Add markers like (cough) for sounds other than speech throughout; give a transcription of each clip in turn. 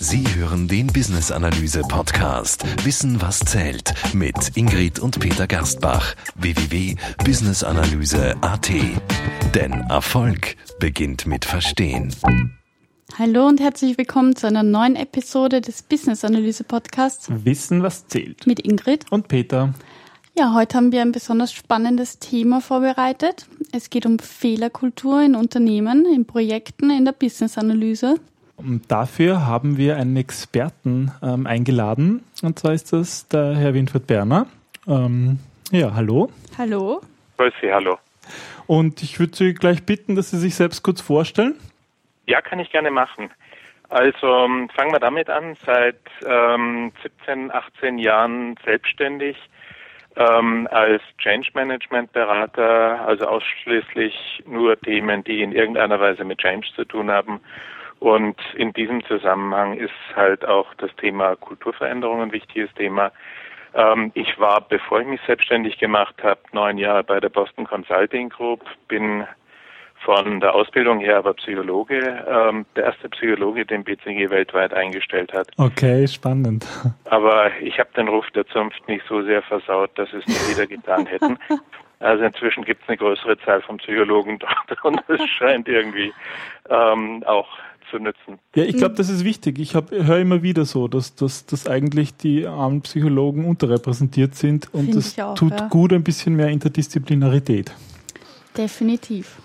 Sie hören den Business Analyse Podcast Wissen was zählt mit Ingrid und Peter Gerstbach www.businessanalyse.at. Denn Erfolg beginnt mit Verstehen. Hallo und herzlich willkommen zu einer neuen Episode des Business Analyse Podcasts Wissen was zählt mit Ingrid und Peter. Ja, heute haben wir ein besonders spannendes Thema vorbereitet. Es geht um Fehlerkultur in Unternehmen, in Projekten, in der Business-Analyse. Und dafür haben wir einen Experten ähm, eingeladen. Und zwar ist das der Herr Winfried Berner. Ähm, ja, hallo. Hallo. Grüß Sie, hallo. Und ich würde Sie gleich bitten, dass Sie sich selbst kurz vorstellen. Ja, kann ich gerne machen. Also ähm, fangen wir damit an. Seit ähm, 17, 18 Jahren selbstständig ähm, als Change Management Berater, also ausschließlich nur Themen, die in irgendeiner Weise mit Change zu tun haben. Und in diesem Zusammenhang ist halt auch das Thema Kulturveränderung ein wichtiges Thema. Ähm, ich war, bevor ich mich selbstständig gemacht habe, neun Jahre bei der Boston Consulting Group, bin von der Ausbildung her aber Psychologe, ähm, der erste Psychologe, den BCG weltweit eingestellt hat. Okay, spannend. (laughs) Aber ich habe den Ruf der Zunft nicht so sehr versaut, dass es nicht wieder getan hätten. (laughs) Also inzwischen gibt es eine größere Zahl von Psychologen dort (laughs) und es scheint irgendwie ähm, auch zu nützen. Ja, ich glaube, das ist wichtig. Ich höre immer wieder so, dass, dass, dass eigentlich die armen Psychologen unterrepräsentiert sind und das tut ja. gut ein bisschen mehr Interdisziplinarität. Definitiv.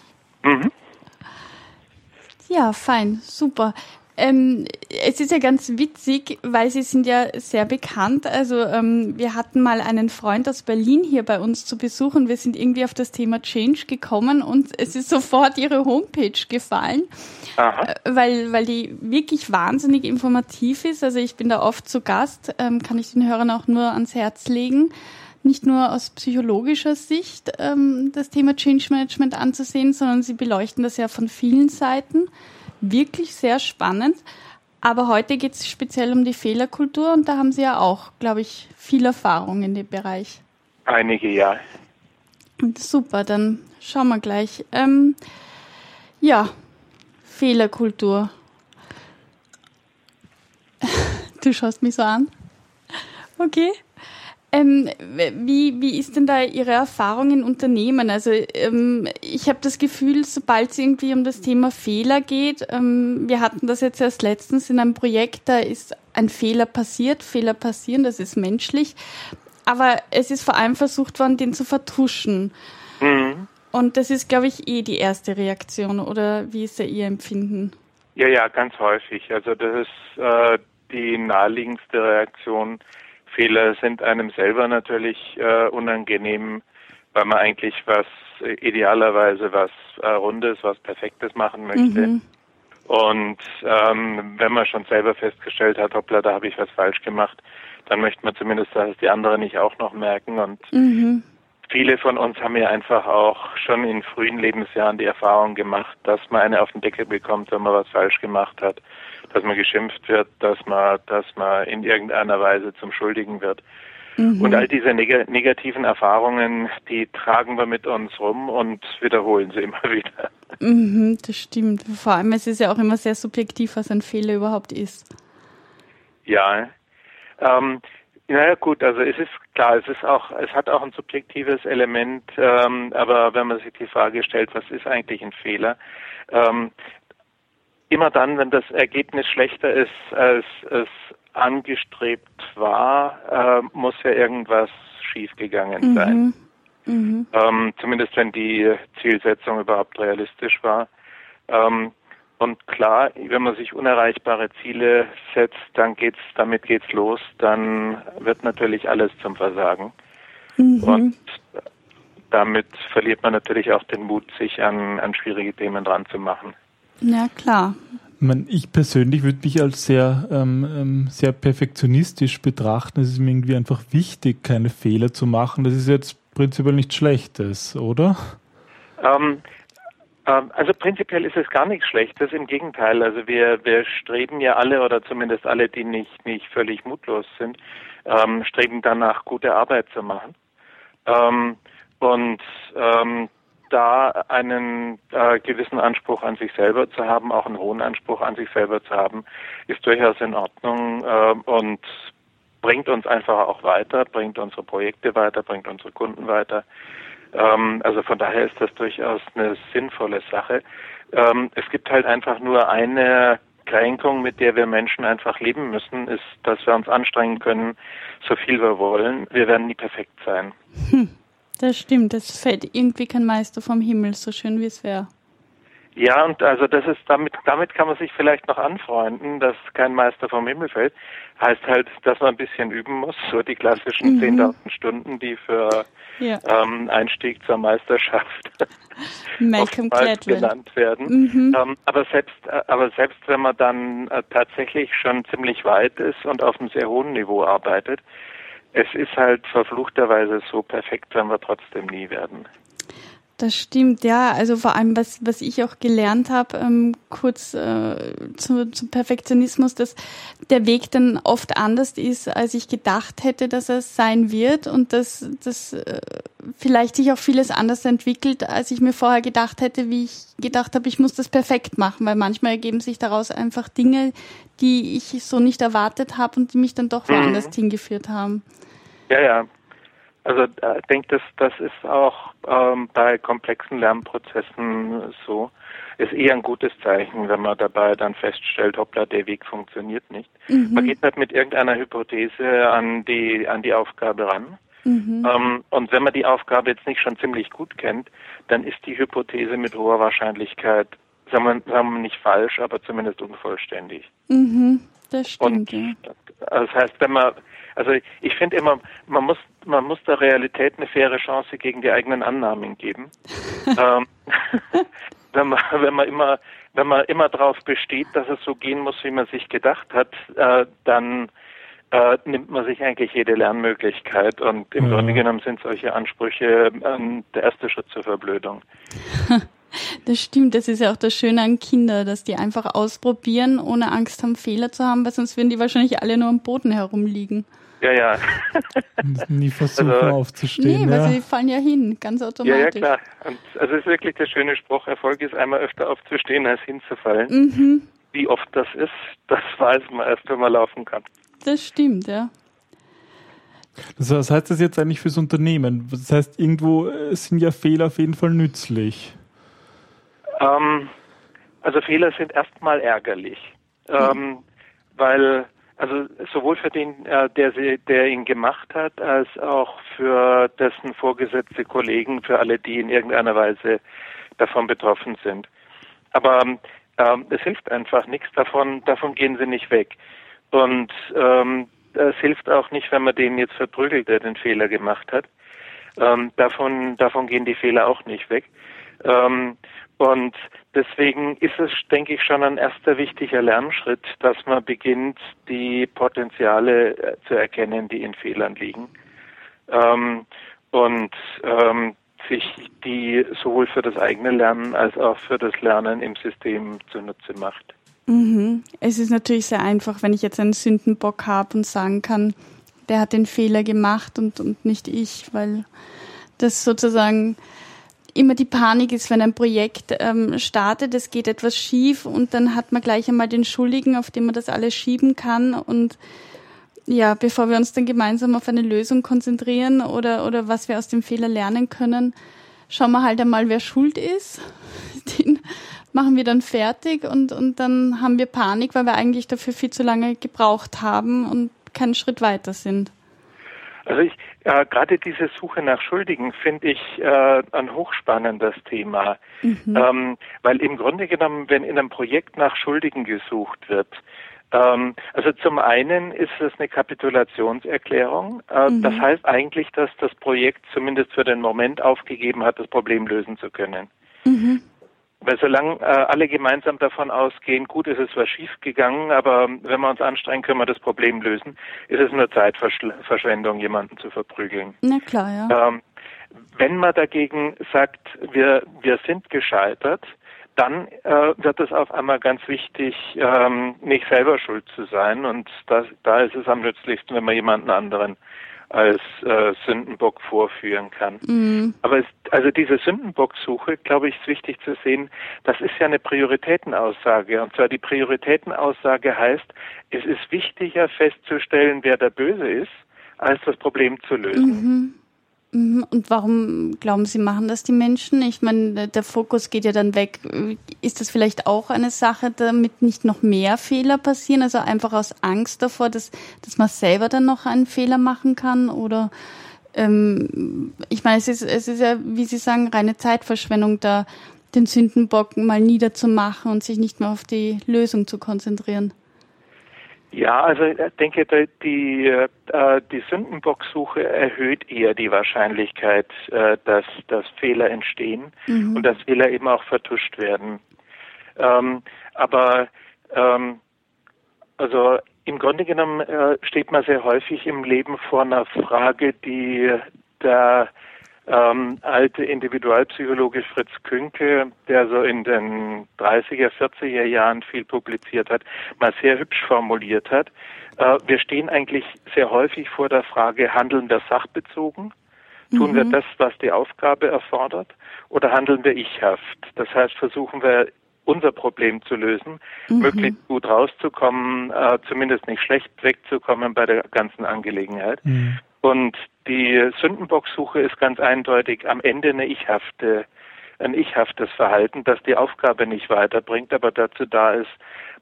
Mhm. Ja, fein, super. Ähm, es ist ja ganz witzig, weil Sie sind ja sehr bekannt. Also ähm, wir hatten mal einen Freund aus Berlin hier bei uns zu besuchen. Wir sind irgendwie auf das Thema Change gekommen und es ist sofort Ihre Homepage gefallen, Aha. Äh, weil, weil die wirklich wahnsinnig informativ ist. Also ich bin da oft zu Gast, ähm, kann ich den Hörern auch nur ans Herz legen nicht nur aus psychologischer Sicht ähm, das Thema Change Management anzusehen, sondern sie beleuchten das ja von vielen Seiten. Wirklich sehr spannend. Aber heute geht es speziell um die Fehlerkultur und da haben Sie ja auch, glaube ich, viel Erfahrung in dem Bereich. Einige, ja. Super, dann schauen wir gleich. Ähm, ja, Fehlerkultur. (laughs) Du schaust mich so an. Okay. Ähm, wie, wie ist denn da Ihre Erfahrung in Unternehmen? Also ähm, ich habe das Gefühl, sobald es irgendwie um das Thema Fehler geht, ähm, wir hatten das jetzt erst letztens in einem Projekt, da ist ein Fehler passiert, Fehler passieren, das ist menschlich, aber es ist vor allem versucht worden, den zu vertuschen. Mhm. Und das ist, glaube ich, eh die erste Reaktion, oder wie ist da Ihr Empfinden? Ja, ja, ganz häufig. Also das ist äh, die naheliegendste Reaktion Fehler sind einem selber natürlich äh, unangenehm, weil man eigentlich was äh, idealerweise was äh, Rundes, was Perfektes machen möchte. Mhm. Und ähm, wenn man schon selber festgestellt hat, hoppla, da habe ich was falsch gemacht, dann möchte man zumindest, dass es die anderen nicht auch noch merken. Und mhm. viele von uns haben ja einfach auch schon in frühen Lebensjahren die Erfahrung gemacht, dass man eine auf den Deckel bekommt, wenn man was falsch gemacht hat dass man geschimpft wird, dass man, dass man in irgendeiner Weise zum Schuldigen wird. Mhm. Und all diese neg negativen Erfahrungen, die tragen wir mit uns rum und wiederholen sie immer (laughs) wieder. Mhm, das stimmt. Vor allem, es ist ja auch immer sehr subjektiv, was ein Fehler überhaupt ist. Ja. Ähm, naja gut, also es ist klar, es ist auch, es hat auch ein subjektives Element, ähm, aber wenn man sich die Frage stellt, was ist eigentlich ein Fehler, ähm, immer dann, wenn das Ergebnis schlechter ist, als es angestrebt war, äh, muss ja irgendwas schiefgegangen mhm. sein. Mhm. Ähm, zumindest wenn die Zielsetzung überhaupt realistisch war. Ähm, und klar, wenn man sich unerreichbare Ziele setzt, dann geht's, damit geht's los, dann wird natürlich alles zum Versagen. Mhm. Und damit verliert man natürlich auch den Mut, sich an, an schwierige Themen dran zu machen. Ja, klar. Ich persönlich würde mich als sehr, ähm, ähm, sehr perfektionistisch betrachten. Es ist mir irgendwie einfach wichtig, keine Fehler zu machen. Das ist jetzt prinzipiell nichts Schlechtes, oder? Ähm, ähm, also prinzipiell ist es gar nichts Schlechtes, im Gegenteil. Also wir, wir streben ja alle, oder zumindest alle, die nicht, nicht völlig mutlos sind, ähm, streben danach, gute Arbeit zu machen. Ähm, und da einen äh, gewissen Anspruch an sich selber zu haben, auch einen hohen Anspruch an sich selber zu haben, ist durchaus in Ordnung äh, und bringt uns einfach auch weiter, bringt unsere Projekte weiter, bringt unsere Kunden weiter. Ähm, also von daher ist das durchaus eine sinnvolle Sache. Ähm, es gibt halt einfach nur eine Kränkung, mit der wir Menschen einfach leben müssen, ist, dass wir uns anstrengen können, so viel wir wollen. Wir werden nie perfekt sein. Hm, das stimmt. Das fällt irgendwie kein Meister vom Himmel, so schön wie es wäre. Ja, und also das ist damit, damit kann man sich vielleicht noch anfreunden, dass kein Meister vom Himmel fällt. Heißt halt, dass man ein bisschen üben muss, so die klassischen mhm. 10.000 Stunden, die für ja. ähm, Einstieg zur Meisterschaft (laughs) oftmals genannt werden. Mhm. Ähm, aber selbst, äh, aber selbst wenn man dann äh, tatsächlich schon ziemlich weit ist und auf einem sehr hohen Niveau arbeitet, es ist halt verfluchterweise so perfekt, wenn wir trotzdem nie werden. Das stimmt, ja. Also vor allem, was, was ich auch gelernt habe, ähm, kurz äh, zu, zum Perfektionismus, dass der Weg dann oft anders ist, als ich gedacht hätte, dass er sein wird und dass, dass äh, vielleicht sich auch vieles anders entwickelt, als ich mir vorher gedacht hätte, wie ich gedacht habe, ich muss das perfekt machen, weil manchmal ergeben sich daraus einfach Dinge, die ich so nicht erwartet habe und die mich dann doch woanders mhm. hingeführt haben. Ja, ja, also äh, ich denke, das, das ist auch ähm, bei komplexen Lernprozessen so. Ist eher ein gutes Zeichen, wenn man dabei dann feststellt, hoppla, der Weg funktioniert nicht. Mhm. Man geht halt mit irgendeiner Hypothese an die, an die Aufgabe ran. Mhm. Ähm, und wenn man die Aufgabe jetzt nicht schon ziemlich gut kennt, dann ist die Hypothese mit hoher Wahrscheinlichkeit, sagen wir, sagen wir nicht falsch, aber zumindest unvollständig. Mhm. Das stimmt. Und, ja. Das heißt, wenn man also ich finde immer, man muss, man muss der Realität eine faire Chance gegen die eigenen Annahmen geben. (laughs) ähm, (laughs) wenn man, wenn man immer, wenn man immer darauf besteht, dass es so gehen muss, wie man sich gedacht hat, äh, dann äh, nimmt man sich eigentlich jede Lernmöglichkeit und im mhm. Grunde genommen sind solche Ansprüche äh, der erste Schritt zur Verblödung. (laughs) Das stimmt, das ist ja auch das Schöne an Kindern, dass die einfach ausprobieren, ohne Angst haben, Fehler zu haben, weil sonst würden die wahrscheinlich alle nur am Boden herumliegen. Ja, ja. (laughs) Nie versuchen also, aufzustehen. Nee, weil ja. sie fallen ja hin, ganz automatisch. Ja, ja, klar. Und also es ist wirklich der schöne Spruch, Erfolg ist einmal öfter aufzustehen, als hinzufallen. Mhm. Wie oft das ist, das (laughs) weiß man erst, wenn man laufen kann. Das stimmt, ja. was heißt das jetzt eigentlich fürs Unternehmen? Das heißt, irgendwo äh, sind ja Fehler auf jeden Fall nützlich. Ähm, also Fehler sind erstmal ärgerlich, ähm, weil also sowohl für den, äh, der, sie, der ihn gemacht hat, als auch für dessen vorgesetzte Kollegen, für alle, die in irgendeiner Weise davon betroffen sind. Aber ähm, es hilft einfach nichts davon, davon gehen sie nicht weg. Und ähm, es hilft auch nicht, wenn man den jetzt verprügelt, der den Fehler gemacht hat. Ähm, davon, davon gehen die Fehler auch nicht weg. Ähm, und deswegen ist es, denke ich, schon ein erster wichtiger Lernschritt, dass man beginnt, die Potenziale äh, zu erkennen, die in Fehlern liegen. Ähm, und ähm, sich die sowohl für das eigene Lernen als auch für das Lernen im System zunutze macht. Mhm. Es ist natürlich sehr einfach, wenn ich jetzt einen Sündenbock habe und sagen kann, der hat den Fehler gemacht und, und nicht ich, weil das sozusagen immer die Panik ist, wenn ein Projekt ähm, startet, es geht etwas schief und dann hat man gleich einmal den Schuldigen, auf den man das alles schieben kann und ja, bevor wir uns dann gemeinsam auf eine Lösung konzentrieren oder, oder was wir aus dem Fehler lernen können, schauen wir halt einmal, wer schuld ist. (laughs) Den machen wir dann fertig und, und dann haben wir Panik, weil wir eigentlich dafür viel zu lange gebraucht haben und keinen Schritt weiter sind. Also ich, äh, gerade diese Suche nach Schuldigen finde ich äh, ein hochspannendes Thema, mhm. ähm, weil im Grunde genommen, wenn in einem Projekt nach Schuldigen gesucht wird, ähm, also zum einen ist es eine Kapitulationserklärung. Äh, mhm. Das heißt eigentlich, dass das Projekt zumindest für den Moment aufgegeben hat, das Problem lösen zu können. Mhm. Weil solange äh, alle gemeinsam davon ausgehen, gut, es ist was schief gegangen, aber wenn wir uns anstrengen, können wir das Problem lösen, ist es nur Zeitverschwendung, jemanden zu verprügeln. Na klar, ja. Ähm, wenn man dagegen sagt, wir, wir sind gescheitert, dann äh, wird es auf einmal ganz wichtig, ähm, nicht selber schuld zu sein. Und das, da ist es am nützlichsten, wenn man jemanden anderen als äh, Sündenbock vorführen kann. Mhm. Aber es, also diese Sündenbocksuche, glaube ich, ist wichtig zu sehen, das ist ja eine Prioritätenaussage. Und zwar die Prioritätenaussage heißt, es ist wichtiger festzustellen, wer der Böse ist, als das Problem zu lösen. Mhm. Mhm. Und warum glauben Sie, machen das die Menschen? Ich meine, der Fokus geht ja dann weg. Ist das vielleicht auch eine Sache, damit nicht noch mehr Fehler passieren? Also einfach aus Angst davor, dass, dass man selber dann noch einen Fehler machen kann? Oder ähm, ich meine, es ist, es ist ja, wie Sie sagen, reine Zeitverschwendung, da den Sündenbock mal niederzumachen und sich nicht mehr auf die Lösung zu konzentrieren. Ja, also ich denke, die, äh, die Sündenbocksuche erhöht eher die Wahrscheinlichkeit, äh, dass, dass Fehler entstehen mhm. und dass Fehler eben auch vertuscht werden. Ähm, aber ähm, also im Grunde genommen äh, steht man sehr häufig im Leben vor einer Frage, die da ähm, alte Individualpsychologe Fritz Künke, der so in den 30er, 40er Jahren viel publiziert hat, mal sehr hübsch formuliert hat. Äh, wir stehen eigentlich sehr häufig vor der Frage, handeln wir sachbezogen? Tun mhm. wir das, was die Aufgabe erfordert? Oder handeln wir ichhaft? Das heißt, versuchen wir unser Problem zu lösen, mhm. möglichst gut rauszukommen, äh, zumindest nicht schlecht wegzukommen bei der ganzen Angelegenheit. Mhm. Und die Sündenbocksuche ist ganz eindeutig am Ende eine ichhafte, ein ichhaftes Verhalten, das die Aufgabe nicht weiterbringt, aber dazu da ist,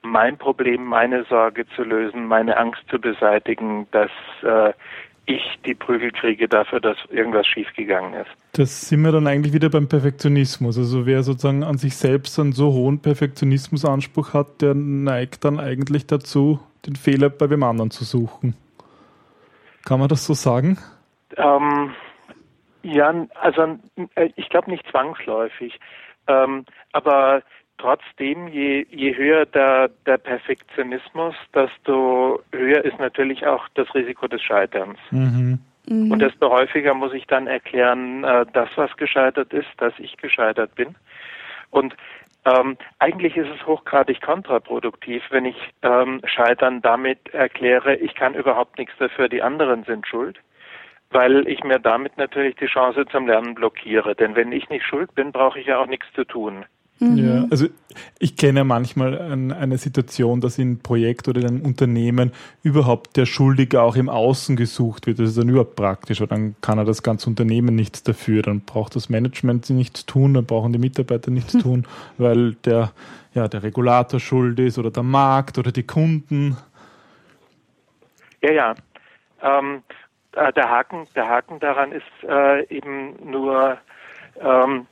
mein Problem, meine Sorge zu lösen, meine Angst zu beseitigen, dass äh, ich die Prügel kriege dafür, dass irgendwas schiefgegangen ist. Das sind wir dann eigentlich wieder beim Perfektionismus. Also wer sozusagen an sich selbst einen so hohen Perfektionismusanspruch hat, der neigt dann eigentlich dazu, den Fehler bei wem anderen zu suchen. Kann man das so sagen? Ähm, ja, also äh, ich glaube nicht zwangsläufig. Ähm, aber trotzdem, je, je höher der, der Perfektionismus, desto höher ist natürlich auch das Risiko des Scheiterns. Mhm. Mhm. Und desto häufiger muss ich dann erklären, äh, das, was gescheitert ist, dass ich gescheitert bin. Und ähm, eigentlich ist es hochgradig kontraproduktiv, wenn ich ähm, Scheitern damit erkläre, ich kann überhaupt nichts dafür, die anderen sind schuld, weil ich mir damit natürlich die Chance zum Lernen blockiere. Denn wenn ich nicht schuld bin, brauche ich ja auch nichts zu tun. Mhm. Ja, also ich kenne manchmal eine Situation, dass in einem Projekt oder in einem Unternehmen überhaupt der Schuldige auch im Außen gesucht wird. Das ist dann überhaupt praktisch, weil dann kann er das ganze Unternehmen nichts dafür. Dann braucht das Management nichts tun, dann brauchen die Mitarbeiter nichts (laughs) tun, weil der, ja, der Regulator schuld ist oder der Markt oder die Kunden. Ja, ja. Ähm, äh, der, Haken, der Haken daran ist äh, eben nur, ähm,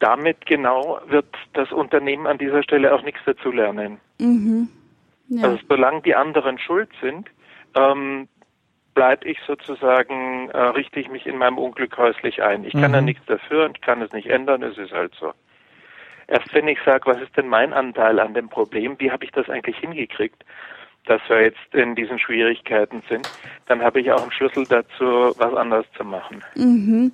damit genau wird das Unternehmen an dieser Stelle auch nichts dazulernen. Mhm. Ja. Also solange die anderen schuld sind, ähm, bleibe ich sozusagen, äh, richte ich mich in meinem Unglück häuslich ein. Ich mhm. kann da nichts dafür und kann es nicht ändern, es ist halt so. Erst wenn ich sage, was ist denn mein Anteil an dem Problem, wie habe ich das eigentlich hingekriegt, dass wir jetzt in diesen Schwierigkeiten sind, dann habe ich auch einen Schlüssel dazu, was anders zu machen. Mhm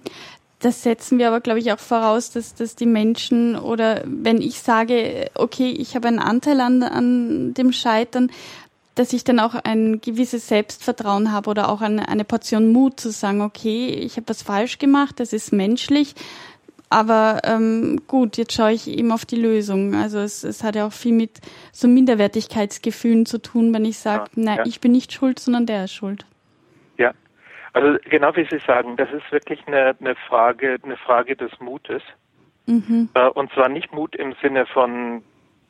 das setzen wir aber, glaube ich, auch voraus, dass, dass die Menschen oder wenn ich sage, okay, ich habe einen Anteil an, an dem Scheitern, dass ich dann auch ein gewisses Selbstvertrauen habe oder auch eine, eine Portion Mut zu sagen, okay, ich habe was falsch gemacht, das ist menschlich, aber ähm, gut, jetzt schaue ich eben auf die Lösung. Also es, es hat ja auch viel mit so Minderwertigkeitsgefühlen zu tun, wenn ich sage, ja, nein, ja. ich bin nicht schuld, sondern der ist schuld. Also genau wie Sie sagen, das ist wirklich eine, eine Frage, eine Frage des Mutes. Mhm. Äh, und zwar nicht Mut im Sinne von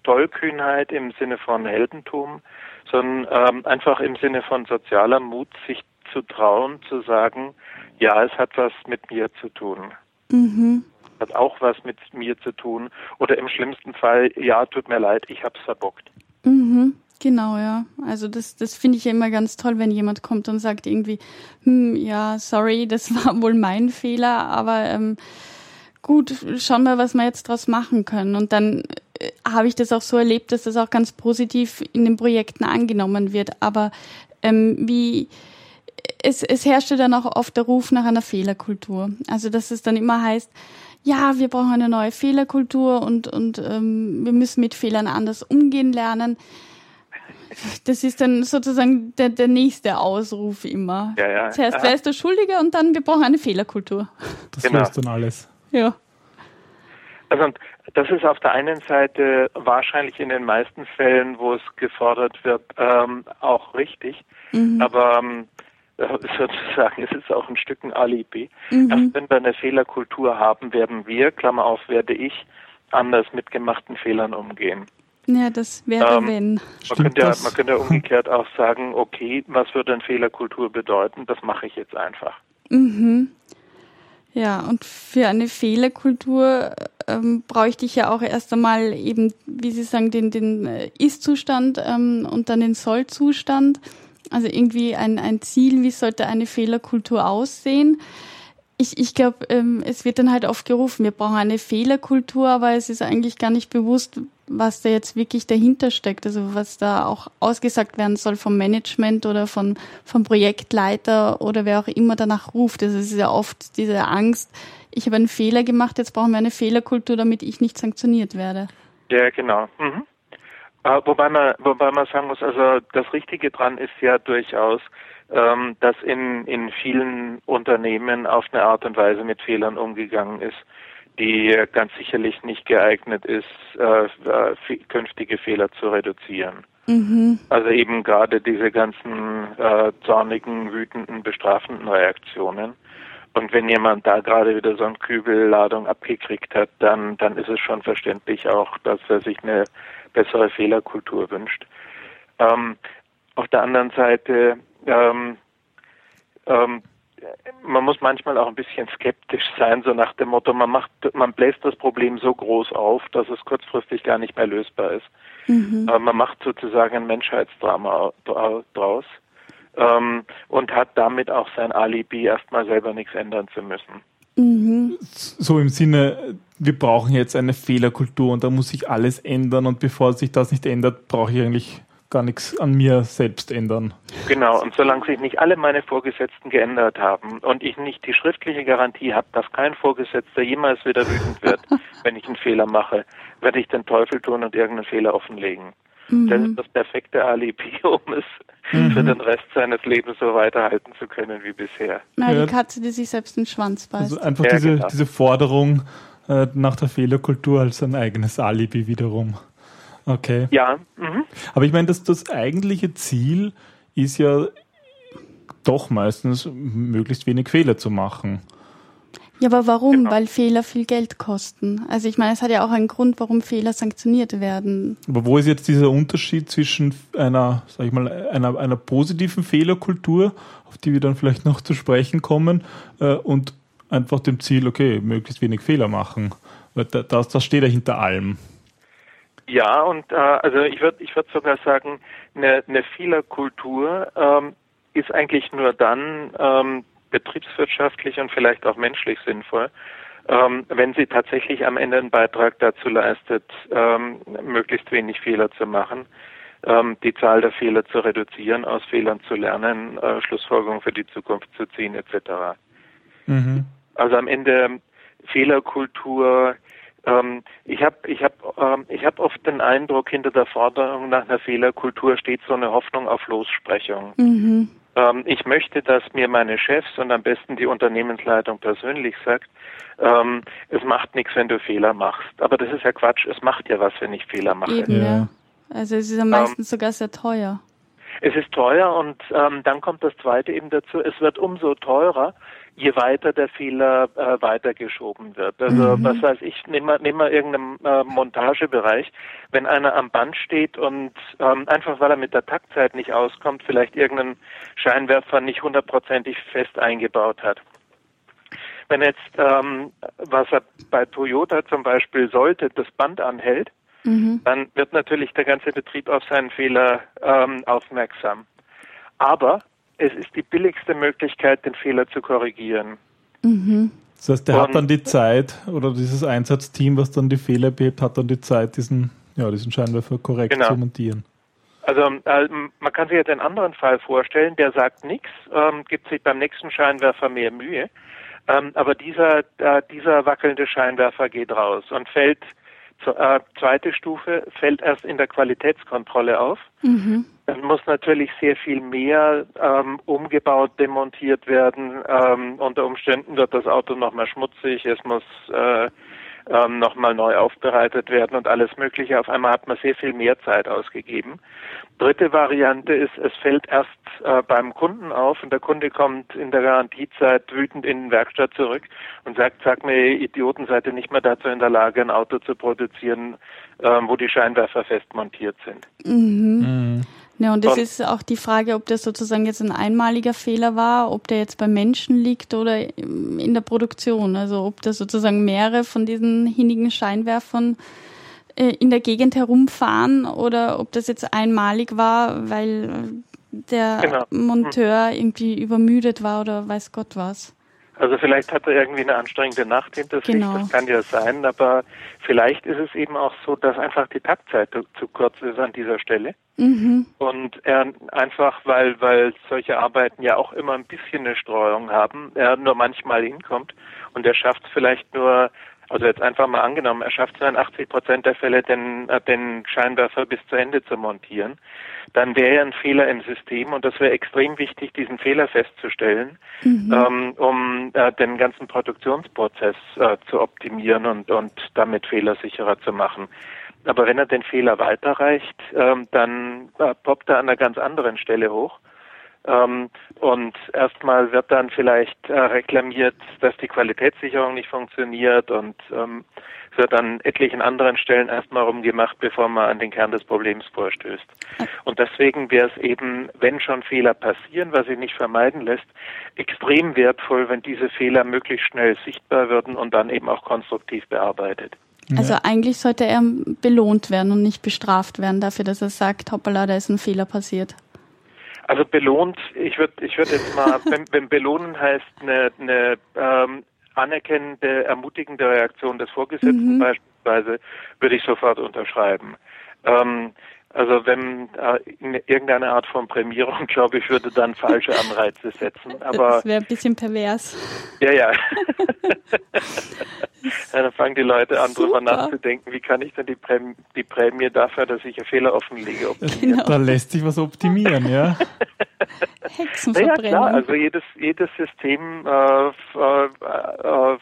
Tollkühnheit, im Sinne von Heldentum, sondern ähm, einfach im Sinne von sozialer Mut, sich zu trauen, zu sagen, ja, es hat was mit mir zu tun. Mhm. Hat auch was mit mir zu tun. Oder im schlimmsten Fall, ja, tut mir leid, ich hab's verbockt. Mhm. Genau, ja. Also das, das finde ich ja immer ganz toll, wenn jemand kommt und sagt irgendwie, hm, ja, sorry, (laughs) das war wohl mein Fehler, aber ähm, gut, schauen wir, was wir jetzt draus machen können. Und dann äh, habe ich das auch so erlebt, dass das auch ganz positiv in den Projekten angenommen wird. Aber ähm, wie es, es herrschte dann auch oft der Ruf nach einer Fehlerkultur. Also dass es dann immer heißt, ja, wir brauchen eine neue Fehlerkultur und, und ähm, wir müssen mit Fehlern anders umgehen lernen Das ist dann sozusagen der, der nächste Ausruf immer. Ja, ja. Zuerst, wer ist der Schuldige und dann, wir brauchen eine Fehlerkultur. Das genau. löst dann alles. Ja. Also das ist auf der einen Seite wahrscheinlich in den meisten Fällen, wo es gefordert wird, ähm, auch richtig. Mhm. Aber ähm, sozusagen ist es auch ein Stück ein Alibi. Mhm. Erst wenn wir eine Fehlerkultur haben, werden wir, Klammer auf, werde ich, anders mit gemachten Fehlern umgehen. Ja, das wäre ähm, wenn. Man könnte, ja, man könnte ja umgekehrt auch sagen, okay, was würde eine Fehlerkultur bedeuten? Das mache ich jetzt einfach. Mhm. Ja, und für eine Fehlerkultur ähm, bräuchte ich ja auch erst einmal eben, wie Sie sagen, den, den äh, Ist-Zustand ähm, und dann den Soll-Zustand. Also irgendwie ein, ein Ziel, wie sollte eine Fehlerkultur aussehen? Ich, ich glaube, ähm, es wird dann halt oft gerufen, wir brauchen eine Fehlerkultur, aber es ist eigentlich gar nicht bewusst, was da jetzt wirklich dahinter steckt, also was da auch ausgesagt werden soll vom Management oder von, vom Projektleiter oder wer auch immer danach ruft. Also es ist ja oft diese Angst, ich habe einen Fehler gemacht, jetzt brauchen wir eine Fehlerkultur, damit ich nicht sanktioniert werde. Ja, genau. Mhm. Äh, wobei man, wobei man sagen muss, also das Richtige dran ist ja durchaus, ähm, dass in, in vielen Unternehmen auf eine Art und Weise mit Fehlern umgegangen ist, die ganz sicherlich nicht geeignet ist, äh, äh künftige Fehler zu reduzieren. Mhm. Also eben gerade diese ganzen äh, zornigen, wütenden, bestrafenden Reaktionen. Und wenn jemand da gerade wieder so eine Kübelladung abgekriegt hat, dann, dann ist es schon verständlich auch, dass er sich eine bessere Fehlerkultur wünscht. Ähm, auf der anderen Seite ähm, ähm, man muss manchmal auch ein bisschen skeptisch sein, so nach dem Motto, man macht, man bläst das Problem so groß auf, dass es kurzfristig gar nicht mehr lösbar ist. Mhm. Äh, man macht sozusagen ein Menschheitsdrama draus ähm, und hat damit auch sein Alibi, erstmal selber nichts ändern zu müssen. Mhm. So im Sinne, wir brauchen jetzt eine Fehlerkultur und da muss sich alles ändern und bevor sich das nicht ändert, brauche ich eigentlich gar nichts an mir selbst ändern. Genau, und solange sich nicht alle meine Vorgesetzten geändert haben und ich nicht die schriftliche Garantie habe, dass kein Vorgesetzter jemals wieder wütend wird, (laughs) wenn ich einen Fehler mache, werde ich den Teufel tun und irgendeinen Fehler offenlegen. Mhm. Das ist das perfekte Alibi, (laughs) um es mhm. für den Rest seines Lebens so weiterhalten zu können wie bisher. Na, die Katze, die sich selbst den Schwanz beißt. Also einfach ja, diese, genau. diese Forderung äh, nach der Fehlerkultur als ein eigenes Alibi wiederum. Okay. Ja. Mhm. Aber ich meine, dass das eigentliche Ziel ist ja doch meistens möglichst wenig Fehler zu machen. Ja, aber warum? Genau. Weil Fehler viel Geld kosten. Also ich meine, es hat ja auch einen Grund, warum Fehler sanktioniert werden. Aber wo ist jetzt dieser Unterschied zwischen einer, sag ich mal, einer, einer positiven Fehlerkultur, auf die wir dann vielleicht noch zu sprechen kommen, äh, und einfach dem Ziel, okay, möglichst wenig Fehler machen? Weil das, das steht ja hinter allem. Ja, und äh, also ich würde ich würd sogar sagen, eine, eine Fehlerkultur ähm, ist eigentlich nur dann ähm, betriebswirtschaftlich und vielleicht auch menschlich sinnvoll, ähm, wenn sie tatsächlich am Ende einen Beitrag dazu leistet, ähm, möglichst wenig Fehler zu machen, ähm, die Zahl der Fehler zu reduzieren, aus Fehlern zu lernen, äh, Schlussfolgerungen für die Zukunft zu ziehen, etc. Mhm. Also am Ende Fehlerkultur ähm, ich habe ich hab, ähm, ich hab oft den Eindruck, hinter der Forderung nach einer Fehlerkultur steht so eine Hoffnung auf Lossprechung. Mhm. Ähm, ich möchte, dass mir meine Chefs und am besten die Unternehmensleitung persönlich sagt, ähm, es macht nichts, wenn du Fehler machst. Aber das ist ja Quatsch. Es macht ja was, wenn ich Fehler mache. Eben, ja. Also es ist am meisten sogar sehr teuer. Es ist teuer und ähm, dann kommt das Zweite eben dazu, es wird umso teurer, je weiter der Fehler äh, weitergeschoben wird. Also mhm. was weiß ich, nehmen wir, nehmen wir irgendeinen äh, Montagebereich, wenn einer am Band steht und ähm, einfach weil er mit der Taktzeit nicht auskommt, vielleicht irgendeinen Scheinwerfer nicht hundertprozentig fest eingebaut hat. Wenn jetzt, ähm, was er bei Toyota zum Beispiel sollte, das Band anhält, mhm. dann wird natürlich der ganze Betrieb auf seinen Fehler ähm, aufmerksam. Aber es ist die billigste Möglichkeit, den Fehler zu korrigieren. Mhm. Das heißt, der Und, hat dann die Zeit, oder dieses Einsatzteam, was dann die Fehler behebt, hat dann die Zeit, diesen, ja, diesen Scheinwerfer korrekt genau. zu montieren. Also äh, man kann sich jetzt einen anderen Fall vorstellen, der sagt nichts, ähm, gibt sich beim nächsten Scheinwerfer mehr Mühe, ähm, aber dieser, äh, dieser wackelnde Scheinwerfer geht raus und fällt äh, zweite Stufe fällt erst in der Qualitätskontrolle auf. Mhm. Dann muss natürlich sehr viel mehr ähm, umgebaut, demontiert werden. Ähm, unter Umständen wird das Auto nochmal schmutzig, es muss äh, ähm, nochmal neu aufbereitet werden und alles Mögliche. Auf einmal hat man sehr viel mehr Zeit ausgegeben. Dritte Variante ist, es fällt erst äh, beim Kunden auf und der Kunde kommt in der Garantiezeit wütend in die Werkstatt zurück und sagt, sag mir, Idioten, seid ihr nicht mehr dazu in der Lage, ein Auto zu produzieren, ähm, wo die Scheinwerfer fest montiert sind. Mhm. Mhm. Ja, und es ist auch die Frage, ob das sozusagen jetzt ein einmaliger Fehler war, ob der jetzt beim Menschen liegt oder in der Produktion. Also ob da sozusagen mehrere von diesen hinigen Scheinwerfern äh, in der Gegend herumfahren oder ob das jetzt einmalig war, weil der genau. Monteur irgendwie übermüdet war oder weiß Gott was. Also vielleicht hat er irgendwie eine anstrengende Nacht hinter sich, genau. das kann ja sein, aber vielleicht ist es eben auch so, dass einfach die Taktzeit zu kurz ist an dieser Stelle. Mhm. Und er einfach, weil, weil solche Arbeiten ja auch immer ein bisschen eine Streuung haben, er nur manchmal hinkommt und er schafft vielleicht nur also jetzt einfach mal angenommen, er schafft es in 80 Prozent der Fälle, den, äh, den Scheinwerfer bis zu Ende zu montieren, dann wäre ja ein Fehler im System und das wäre extrem wichtig, diesen Fehler festzustellen, mhm. ähm, um äh, den ganzen Produktionsprozess äh, zu optimieren und, und damit fehlersicherer zu machen. Aber wenn er den Fehler weiterreicht, ähm, dann äh, poppt er an einer ganz anderen Stelle hoch ähm, und erstmal wird dann vielleicht äh, reklamiert, dass die Qualitätssicherung nicht funktioniert und ähm, wird an etlichen anderen Stellen erstmal rumgemacht, bevor man an den Kern des Problems vorstößt. Und deswegen wäre es eben, wenn schon Fehler passieren, was sich nicht vermeiden lässt, extrem wertvoll, wenn diese Fehler möglichst schnell sichtbar würden und dann eben auch konstruktiv bearbeitet. Also eigentlich sollte er belohnt werden und nicht bestraft werden dafür, dass er sagt, hoppala, da ist ein Fehler passiert. Also belohnt, ich würde ich würd jetzt mal, (laughs) wenn, wenn belohnen heißt eine, eine ähm, anerkennende, ermutigende Reaktion des Vorgesetzten mhm. beispielsweise, würde ich sofort unterschreiben. Ähm, also wenn äh, irgendeine Art von Prämierung, (laughs) glaube ich, würde dann falsche Anreize setzen. (laughs) Aber das wäre ein bisschen pervers. Ja, ja. (laughs) ja, dann fangen die Leute an, Super. drüber nachzudenken, wie kann ich denn die Prämie, die Prämie dafür, dass ich einen Fehler offenlege, optimieren. Genau. Da lässt sich was optimieren, ja. Hexenverbrennung. Ja, klar, also jedes, jedes System äh, äh, äh,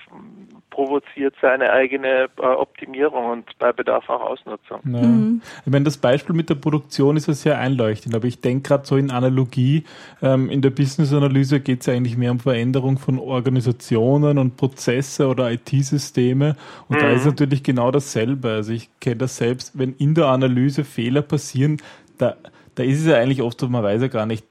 provoziert seine eigene äh, Optimierung und bei Bedarf auch Ausnutzung. Ja. Mhm. Ich meine, das Beispiel mit der Produktion ist ja sehr einleuchtend, aber ich denke gerade so in Analogie, ähm, in der Business-Analyse geht es ja eigentlich mehr um Veränderung von Organisationen und Prozesse oder IT-Systeme und mhm. da ist natürlich genau dasselbe. Also ich kenne das selbst, wenn in der Analyse Fehler passieren, da, da ist es ja eigentlich oft, man weiß ja gar nicht,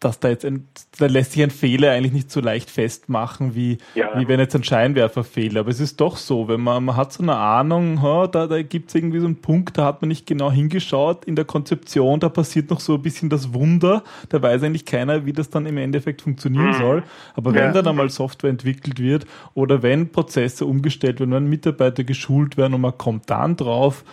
dass da jetzt ein, da lässt sich ein Fehler eigentlich nicht so leicht festmachen, wie, ja. wie wenn jetzt ein Scheinwerfer fehlt. Aber es ist doch so, wenn man, man hat so eine Ahnung, ha, da, da gibt es irgendwie so einen Punkt, da hat man nicht genau hingeschaut in der Konzeption, da passiert noch so ein bisschen das Wunder, da weiß eigentlich keiner, wie das dann im Endeffekt funktionieren mhm. soll. Aber ja. wenn dann einmal Software entwickelt wird oder wenn Prozesse umgestellt werden, wenn Mitarbeiter geschult werden und man kommt dann drauf,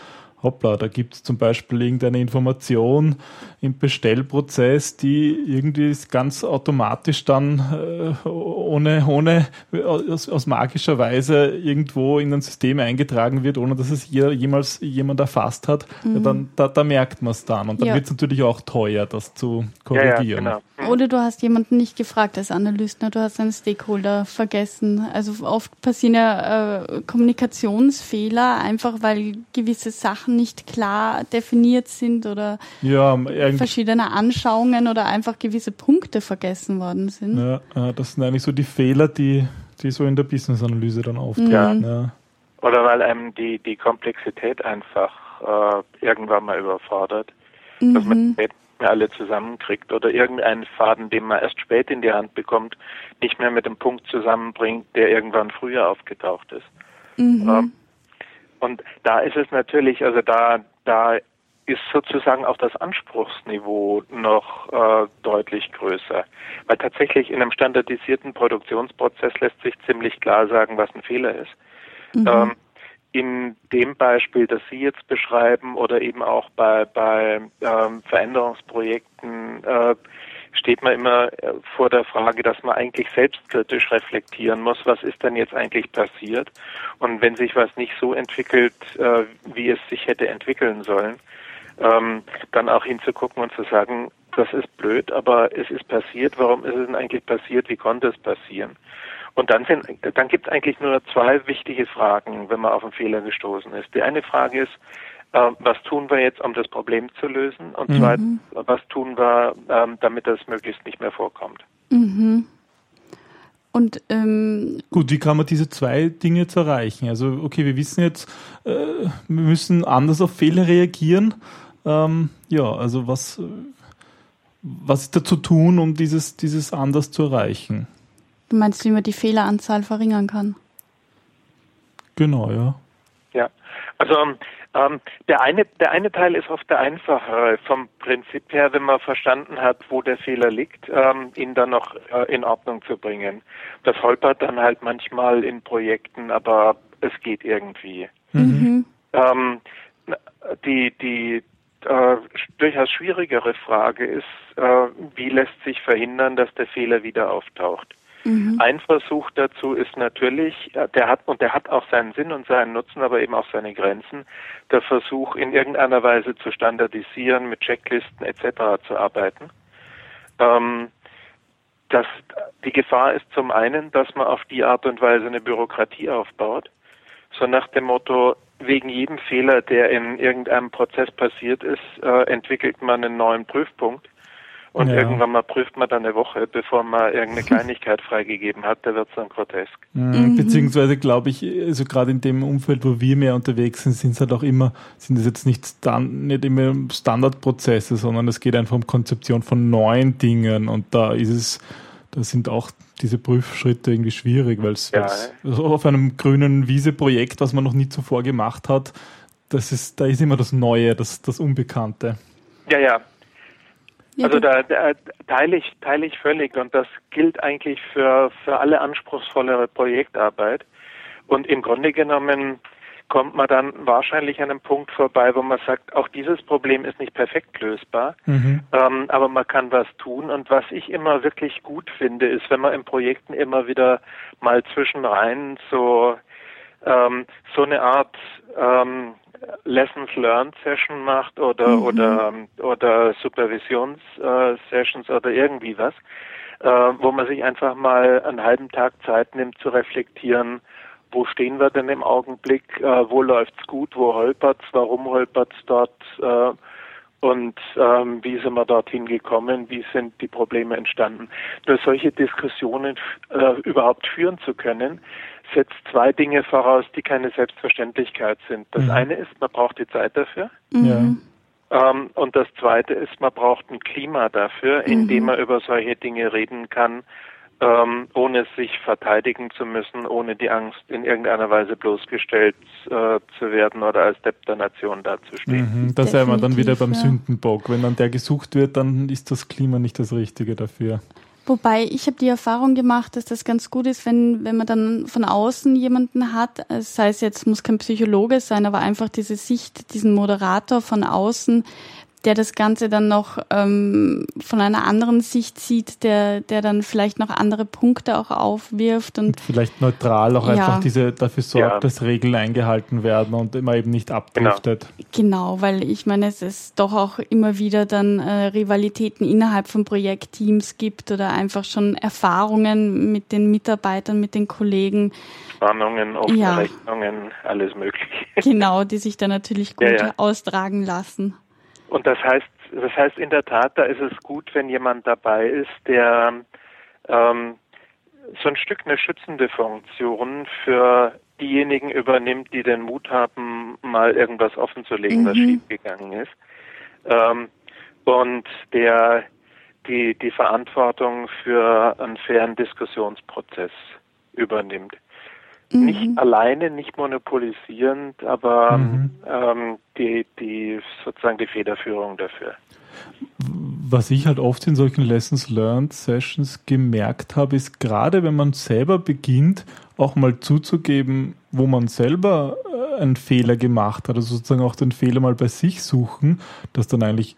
hoppla, da gibt es zum Beispiel irgendeine Information im Bestellprozess, die irgendwie ganz automatisch dann äh, ohne, ohne aus, aus, magischer Weise irgendwo in ein System eingetragen wird, ohne dass es hier jemals jemand erfasst hat, mhm. ja, dann da, da merkt man es dann. Und dann ja. wird es natürlich auch teuer, das zu korrigieren. Ja, genau. Oder du hast jemanden nicht gefragt als Analyst, ne? du hast einen Stakeholder vergessen. Also oft passieren ja äh, Kommunikationsfehler, einfach weil gewisse Sachen nicht klar definiert sind oder ja, verschiedene Anschauungen oder einfach gewisse Punkte vergessen worden sind. Ja, das sind eigentlich so die Fehler, die, die so in der Business-Analyse dann auftreten. Mhm. Ja. Oder weil einem die, die Komplexität einfach äh, irgendwann mal überfordert. Mhm. Dass man nicht mehr alle zusammenkriegt oder irgendeinen Faden, den man erst spät in die Hand bekommt, nicht mehr mit dem Punkt zusammenbringt, der irgendwann früher aufgetaucht ist. Mhm. Ähm, und da ist es natürlich, also da, da ist sozusagen auch das Anspruchsniveau noch äh, deutlich größer. Weil tatsächlich in einem standardisierten Produktionsprozess lässt sich ziemlich klar sagen, was ein Fehler ist. Mhm. Ähm, in dem Beispiel, das Sie jetzt beschreiben oder eben auch bei, bei ähm, Veränderungsprojekten äh, steht man immer äh, vor der Frage, dass man eigentlich selbstkritisch reflektieren muss, was ist denn jetzt eigentlich passiert? Und wenn sich was nicht so entwickelt, äh, wie es sich hätte entwickeln sollen, ähm, dann auch hinzugucken und zu sagen, das ist blöd, aber es ist passiert. Warum ist es denn eigentlich passiert? Wie konnte es passieren? Und dann, dann gibt es eigentlich nur zwei wichtige Fragen, wenn man auf einen Fehler gestoßen ist. Die eine Frage ist, äh, was tun wir jetzt, um das Problem zu lösen? Und mhm. zweitens, was tun wir, ähm, damit das möglichst nicht mehr vorkommt? Mhm. Und ähm gut, wie kann man diese zwei Dinge jetzt erreichen? Also okay, wir wissen jetzt, äh, wir müssen anders auf Fehler reagieren. Ähm, ja, also was was ist da zu tun, um dieses dieses anders zu erreichen? Du meinst, wie man die Fehleranzahl verringern kann? Genau, ja. Ja, also ähm, der eine der eine Teil ist oft der einfachere vom Prinzip her, wenn man verstanden hat, wo der Fehler liegt, ähm, ihn dann noch äh, in Ordnung zu bringen. Das holpert dann halt manchmal in Projekten, aber es geht irgendwie. Mhm. Ähm, die die äh, durchaus schwierigere Frage ist, äh, wie lässt sich verhindern, dass der Fehler wieder auftaucht. Mhm. Ein Versuch dazu ist natürlich, äh, der hat, und der hat auch seinen Sinn und seinen Nutzen, aber eben auch seine Grenzen, der Versuch in irgendeiner Weise zu standardisieren, mit Checklisten etc. zu arbeiten. Ähm, das, die Gefahr ist zum einen, dass man auf die Art und Weise eine Bürokratie aufbaut, so nach dem Motto, wegen jedem Fehler, der in irgendeinem Prozess passiert ist, äh, entwickelt man einen neuen Prüfpunkt und ja. irgendwann mal prüft man dann eine Woche, bevor man irgendeine (laughs) Kleinigkeit freigegeben hat, da wird es dann grotesk. Mhm. Beziehungsweise glaube ich, also gerade in dem Umfeld, wo wir mehr unterwegs sind, sind es halt auch immer, sind es jetzt nicht, stand, nicht immer Standardprozesse, sondern es geht einfach um Konzeption von neuen Dingen und da ist es, da sind auch diese Prüfschritte irgendwie schwierig, weil es ja. also auf einem grünen Wiese-Projekt, was man noch nie zuvor gemacht hat, das ist, da ist immer das Neue, das, das Unbekannte. Ja, ja, also da, da teile ich teile ich völlig und das gilt eigentlich für für alle anspruchsvollere Projektarbeit und im Grunde genommen kommt man dann wahrscheinlich an einem Punkt vorbei, wo man sagt, auch dieses Problem ist nicht perfekt lösbar, mhm. ähm, aber man kann was tun. Und was ich immer wirklich gut finde, ist, wenn man in Projekten immer wieder mal zwischenrein so ähm, so eine Art ähm, Lessons Learned Session macht oder mhm. oder oder Supervisions äh, Sessions oder irgendwie was, äh, wo man sich einfach mal einen halben Tag Zeit nimmt zu reflektieren, wo stehen wir denn im Augenblick, äh, wo läuft's gut, wo holpert's, warum holpert's dort äh, und ähm, wie sind wir dorthin gekommen, wie sind die Probleme entstanden. Nur solche Diskussionen äh, überhaupt führen zu können, setzt zwei Dinge voraus, die keine Selbstverständlichkeit sind. Das mhm. eine ist, man braucht die Zeit dafür. Mhm. Ähm, und das zweite ist, man braucht ein Klima dafür, in mhm. dem man über solche Dinge reden kann, ähm, ohne sich verteidigen zu müssen, ohne die Angst, in irgendeiner Weise bloßgestellt äh, zu werden oder als Depp der Nation dazustehen. Mhm, da sind wir dann wieder beim ja. Sündenbock. Wenn dann der gesucht wird, dann ist das Klima nicht das Richtige dafür. Wobei ich habe die Erfahrung gemacht, dass das ganz gut ist, wenn, wenn man dann von außen jemanden hat, sei es jetzt, muss kein Psychologe sein, aber einfach diese Sicht, diesen Moderator von außen, der das Ganze dann noch ähm, von einer anderen Sicht sieht, der, der dann vielleicht noch andere Punkte auch aufwirft und, und vielleicht neutral auch ja. einfach diese dafür sorgt, ja. dass Regeln eingehalten werden und immer eben nicht abdriftet. Genau. genau, weil ich meine, es ist doch auch immer wieder dann äh, Rivalitäten innerhalb von Projektteams gibt oder einfach schon Erfahrungen mit den Mitarbeitern, mit den Kollegen. Spannungen, offene ja. Rechnungen, alles mögliche. Genau, die sich dann natürlich gut austragen lassen. Und das heißt, das heißt in der Tat, da ist es gut, wenn jemand dabei ist, der ähm, so ein Stück eine schützende Funktion für diejenigen übernimmt, die den Mut haben, mal irgendwas offenzulegen, mhm. was schiefgegangen ist. Ähm, und der die, die Verantwortung für einen fairen Diskussionsprozess übernimmt. Mhm. Nicht alleine, nicht monopolisierend, aber mhm. ähm, die, die sozusagen die Federführung dafür. Was ich halt oft in solchen Lessons Learned Sessions gemerkt habe, ist gerade wenn man selber beginnt, auch mal zuzugeben, wo man selber äh, einen Fehler gemacht hat, also sozusagen auch den Fehler mal bei sich suchen, dass dann eigentlich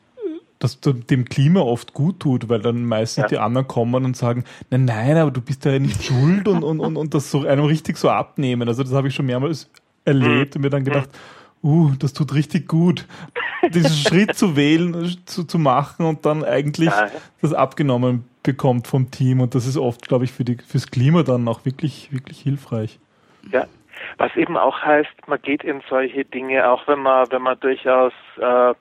das dem Klima oft gut tut, weil dann meistens ja. die anderen kommen und sagen, nein, nein, aber du bist ja nicht schuld und, und, und, und das so einem richtig so abnehmen. Also das habe ich schon mehrmals erlebt mhm. und mir dann gedacht, uh, das tut richtig gut, diesen (laughs) Schritt zu wählen, zu, zu machen und dann eigentlich ja. das abgenommen bekommt vom Team. Und das ist oft, glaube ich, für die, fürs Klima dann auch wirklich, wirklich hilfreich. Ja, was eben auch heißt, man geht in solche Dinge, auch wenn man, wenn man durchaus äh,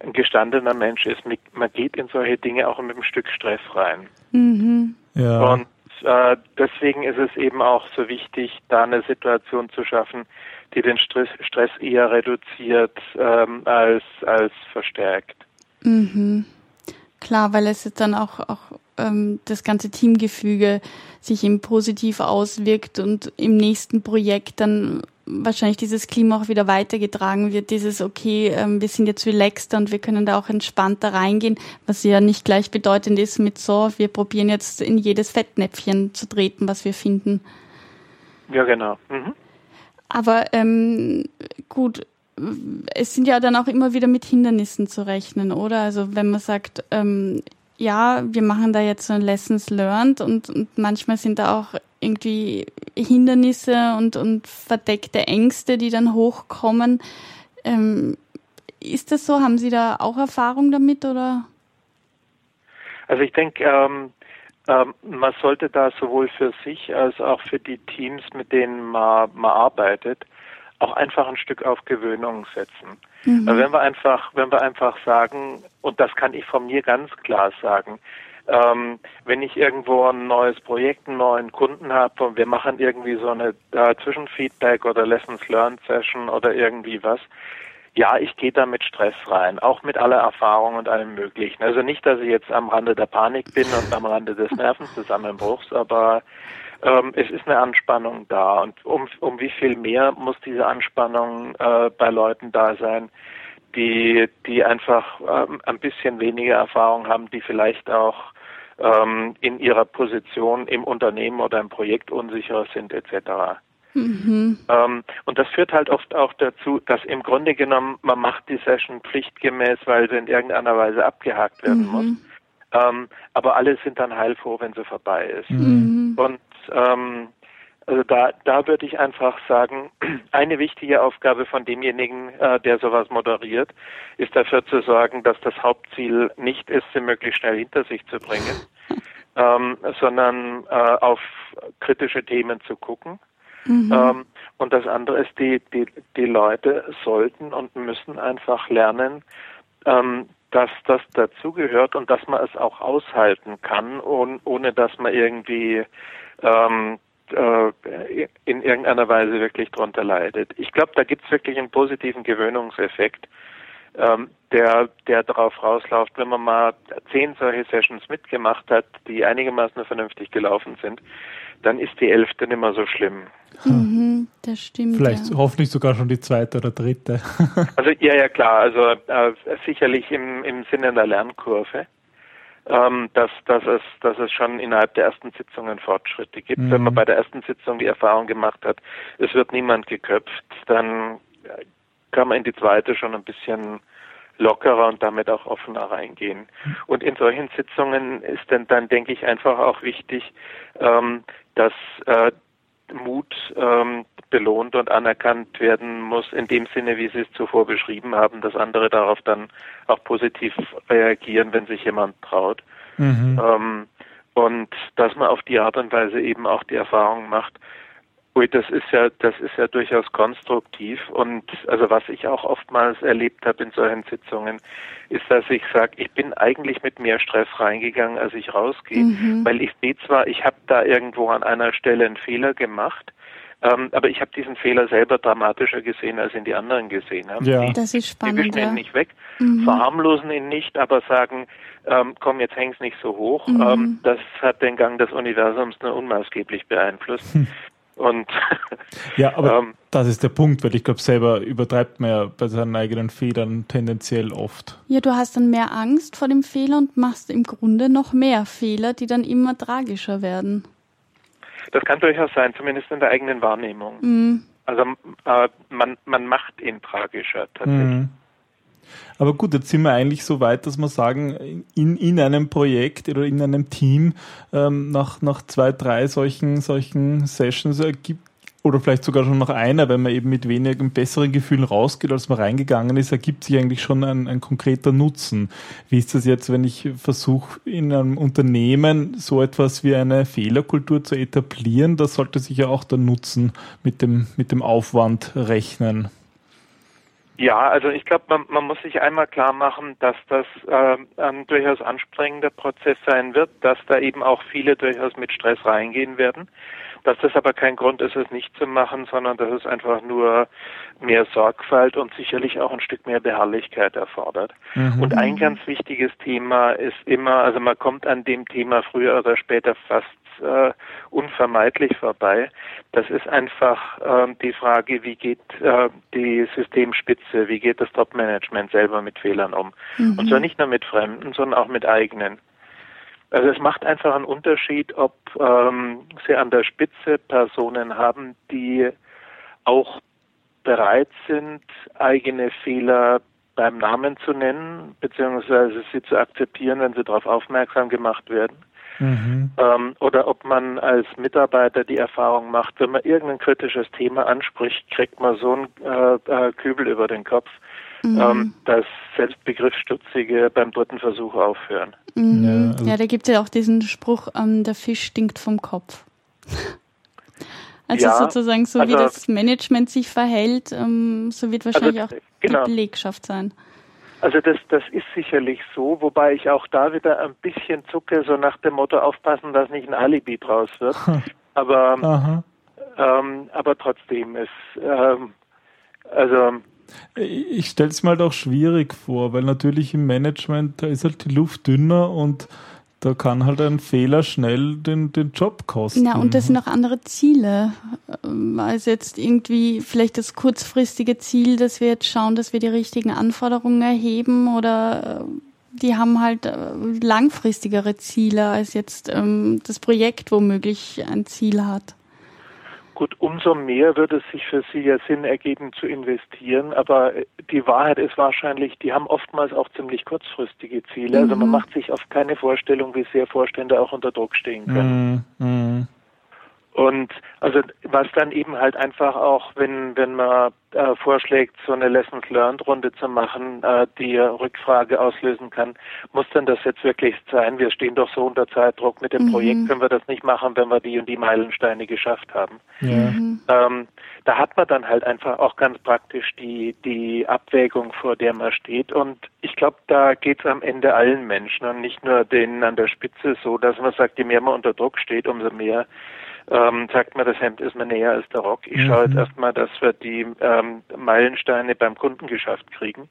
ein gestandener Mensch ist, man geht in solche Dinge auch mit einem Stück Stress rein. Mhm. Ja. Und äh, deswegen ist es eben auch so wichtig, da eine Situation zu schaffen, die den Stress, Stress eher reduziert ähm, als, als verstärkt. Mhm. Klar, weil es dann auch, auch ähm, das ganze Teamgefüge sich eben positiv auswirkt und im nächsten Projekt dann wahrscheinlich dieses Klima auch wieder weitergetragen wird, dieses, okay, ähm, wir sind jetzt relaxter und wir können da auch entspannter reingehen, was ja nicht gleichbedeutend ist mit so, wir probieren jetzt in jedes Fettnäpfchen zu treten, was wir finden. Ja, genau. Mhm. Aber ähm, gut, es sind ja dann auch immer wieder mit Hindernissen zu rechnen, oder? Also wenn man sagt, ähm, ja, wir machen da jetzt so Lessons learned und, und manchmal sind da auch irgendwie Hindernisse und, und verdeckte Ängste, die dann hochkommen. Ähm, ist das so? Haben Sie da auch Erfahrung damit oder? Also ich denke, ähm, ähm, man sollte da sowohl für sich als auch für die Teams, mit denen man, man arbeitet, auch einfach ein Stück auf Gewöhnung setzen. Mhm. Wenn wir einfach, wenn wir einfach sagen, und das kann ich von mir ganz klar sagen, ähm, wenn ich irgendwo ein neues Projekt, einen neuen Kunden habe und wir machen irgendwie so eine äh, Zwischenfeedback oder Lessons Learned Session oder irgendwie was, ja, ich gehe da mit Stress rein, auch mit aller Erfahrung und allem Möglichen. Also nicht, dass ich jetzt am Rande der Panik bin und am Rande des Nervenzusammenbruchs, aber ähm, es ist eine Anspannung da. Und um, um wie viel mehr muss diese Anspannung äh, bei Leuten da sein, die, die einfach ähm, ein bisschen weniger Erfahrung haben, die vielleicht auch ähm, in ihrer Position im Unternehmen oder im Projekt unsicher sind, etc. Mhm. Ähm, und das führt halt oft auch dazu, dass im Grunde genommen man macht die Session pflichtgemäß, weil sie in irgendeiner Weise abgehakt werden mhm. muss. Ähm, aber alle sind dann heilfroh, wenn sie vorbei ist. Mhm. Und ähm, also da, da würde ich einfach sagen, (clears throat) eine wichtige Aufgabe von demjenigen, äh, der sowas moderiert, ist dafür zu sorgen, dass das Hauptziel nicht ist, sie möglichst schnell hinter sich zu bringen, (laughs) ähm, sondern äh, auf kritische Themen zu gucken Mhm. Ähm, und das andere ist, die, die, die Leute sollten und müssen einfach lernen, ähm, dass das dazugehört und dass man es auch aushalten kann, ohne, ohne dass man irgendwie ähm, äh, in irgendeiner Weise wirklich drunter leidet. Ich glaube, da gibt es wirklich einen positiven Gewöhnungseffekt, ähm, der, der darauf rausläuft, wenn man mal zehn solche Sessions mitgemacht hat, die einigermaßen vernünftig gelaufen sind, dann ist die elfte nicht mehr so schlimm. Mhm, das stimmt. Vielleicht ja. hoffentlich sogar schon die zweite oder dritte. also ja, ja klar, also äh, sicherlich im, im Sinne der Lernkurve. Ähm, dass, dass, es, dass es schon innerhalb der ersten Sitzungen Fortschritte gibt. Mhm. Wenn man bei der ersten Sitzung die Erfahrung gemacht hat, es wird niemand geköpft, dann kann man in die zweite schon ein bisschen lockerer und damit auch offener reingehen. Und in solchen Sitzungen ist dann, dann denke ich, einfach auch wichtig, ähm, dass äh, Mut ähm, belohnt und anerkannt werden muss, in dem Sinne, wie Sie es zuvor beschrieben haben, dass andere darauf dann auch positiv reagieren, wenn sich jemand traut. Mhm. Ähm, und dass man auf die Art und Weise eben auch die Erfahrung macht, Ui, das ist ja, das ist ja durchaus konstruktiv und also was ich auch oftmals erlebt habe in solchen Sitzungen, ist, dass ich sage, ich bin eigentlich mit mehr Stress reingegangen, als ich rausgehe, mhm. weil ich sehe zwar, ich habe da irgendwo an einer Stelle einen Fehler gemacht, ähm, aber ich habe diesen Fehler selber dramatischer gesehen, als ihn die anderen gesehen haben. Ja. Die, das ist spannend. Die wischen ihn nicht weg, mhm. verharmlosen ihn nicht, aber sagen, ähm, komm, jetzt häng's nicht so hoch. Mhm. Ähm, das hat den Gang des Universums nur unmaßgeblich beeinflusst. Hm. Und (laughs) ja, aber ähm, das ist der Punkt, weil ich glaube, selber übertreibt man ja bei seinen eigenen Fehlern tendenziell oft. Ja, du hast dann mehr Angst vor dem Fehler und machst im Grunde noch mehr Fehler, die dann immer tragischer werden. Das kann durchaus sein, zumindest in der eigenen Wahrnehmung. Mhm. Also äh, man, man macht ihn tragischer tatsächlich. Mhm. Aber gut, jetzt sind wir eigentlich so weit, dass wir sagen, in, in einem Projekt oder in einem Team ähm, nach, nach zwei, drei solchen, solchen Sessions ergibt oder vielleicht sogar schon nach einer, wenn man eben mit wenigen besseren Gefühlen rausgeht, als man reingegangen ist, ergibt sich eigentlich schon ein, ein konkreter Nutzen. Wie ist das jetzt, wenn ich versuche, in einem Unternehmen so etwas wie eine Fehlerkultur zu etablieren? Das sollte sich ja auch der Nutzen mit dem, mit dem Aufwand rechnen. Ja, also ich glaube, man, man, muss sich einmal klar machen, dass das äh, ein durchaus anstrengender Prozess sein wird, dass da eben auch viele durchaus mit Stress reingehen werden, dass das aber kein Grund ist, es nicht zu machen, sondern dass es einfach nur mehr Sorgfalt und sicherlich auch ein Stück mehr Beharrlichkeit erfordert. Mhm. Und ein ganz wichtiges Thema ist immer, also man kommt an dem Thema früher oder später fast äh, unvermeidlich vorbei. Das ist einfach äh, die Frage, wie geht äh, die Systemspitze, wie geht das Top-Management selber mit Fehlern um? Mhm. Und zwar nicht nur mit Fremden, sondern auch mit eigenen. Also es macht einfach einen Unterschied, ob ähm, Sie an der Spitze Personen haben, die auch bereit sind, eigene Fehler beim Namen zu nennen, beziehungsweise sie zu akzeptieren, wenn sie darauf aufmerksam gemacht werden. Mhm. Ähm, oder ob man als Mitarbeiter die Erfahrung macht, wenn man irgendein kritisches Thema anspricht, kriegt man so einen äh, äh, Kübel über den Kopf, mhm. ähm, dass selbst Begriffsstutzige beim dritten Versuch aufhören. Mhm. Ja, also ja, da gibt es ja auch diesen Spruch, ähm, der Fisch stinkt vom Kopf. (laughs) also ja, sozusagen, so also, wie das Management sich verhält, ähm, so wird wahrscheinlich also, auch genau. die Belegschaft sein. Also das, das ist sicherlich so, wobei ich auch da wieder ein bisschen zucke, so nach dem Motto aufpassen, dass nicht ein Alibi draus wird. Aber, ähm, aber trotzdem ist, ähm, also ich stelle es mal doch schwierig vor, weil natürlich im Management, da ist halt die Luft dünner und da kann halt ein Fehler schnell den, den Job kosten. Ja, und das sind auch andere Ziele. Ähm, als jetzt irgendwie vielleicht das kurzfristige Ziel, dass wir jetzt schauen, dass wir die richtigen Anforderungen erheben oder äh, die haben halt äh, langfristigere Ziele als jetzt ähm, das Projekt womöglich ein Ziel hat. Gut, umso mehr wird es sich für Sie ja Sinn ergeben zu investieren, aber die Wahrheit ist wahrscheinlich, die haben oftmals auch ziemlich kurzfristige Ziele. Mhm. Also man mhm. macht sich oft keine Vorstellung, wie sehr Vorstände auch unter Druck stehen können. Mhm. Und also was dann eben halt einfach auch, wenn wenn man äh, vorschlägt, so eine Lessons Learned Runde zu machen, äh, die Rückfrage auslösen kann, muss denn das jetzt wirklich sein? Wir stehen doch so unter Zeitdruck mit dem mhm. Projekt, können wir das nicht machen, wenn wir die und die Meilensteine geschafft haben. Ja. Mhm. Ähm, da hat man dann halt einfach auch ganz praktisch die die Abwägung, vor der man steht. Und ich glaube, da geht es am Ende allen Menschen und nicht nur denen an der Spitze so, dass man sagt, je mehr man unter Druck steht, umso mehr ähm, sagt man, das Hemd ist mir näher als der Rock. Ich mhm. schaue jetzt erstmal, dass wir die ähm, Meilensteine beim Kunden geschafft kriegen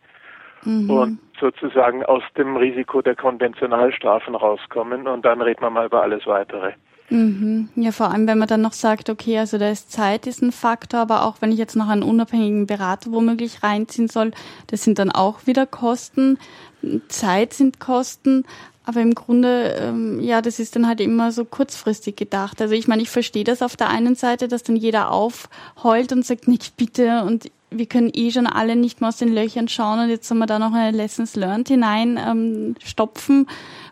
mhm. und sozusagen aus dem Risiko der Konventionalstrafen rauskommen und dann reden wir mal über alles weitere. Mhm. Ja, vor allem, wenn man dann noch sagt, okay, also da ist Zeit ist ein Faktor, aber auch wenn ich jetzt noch einen unabhängigen Berater womöglich reinziehen soll, das sind dann auch wieder Kosten. Zeit sind Kosten. Aber im Grunde, ähm, ja, das ist dann halt immer so kurzfristig gedacht. Also ich meine, ich verstehe das auf der einen Seite, dass dann jeder aufheult und sagt, nicht bitte und wir können eh schon alle nicht mehr aus den Löchern schauen und jetzt soll man da noch eine Lessons Learned hinein ähm, stopfen.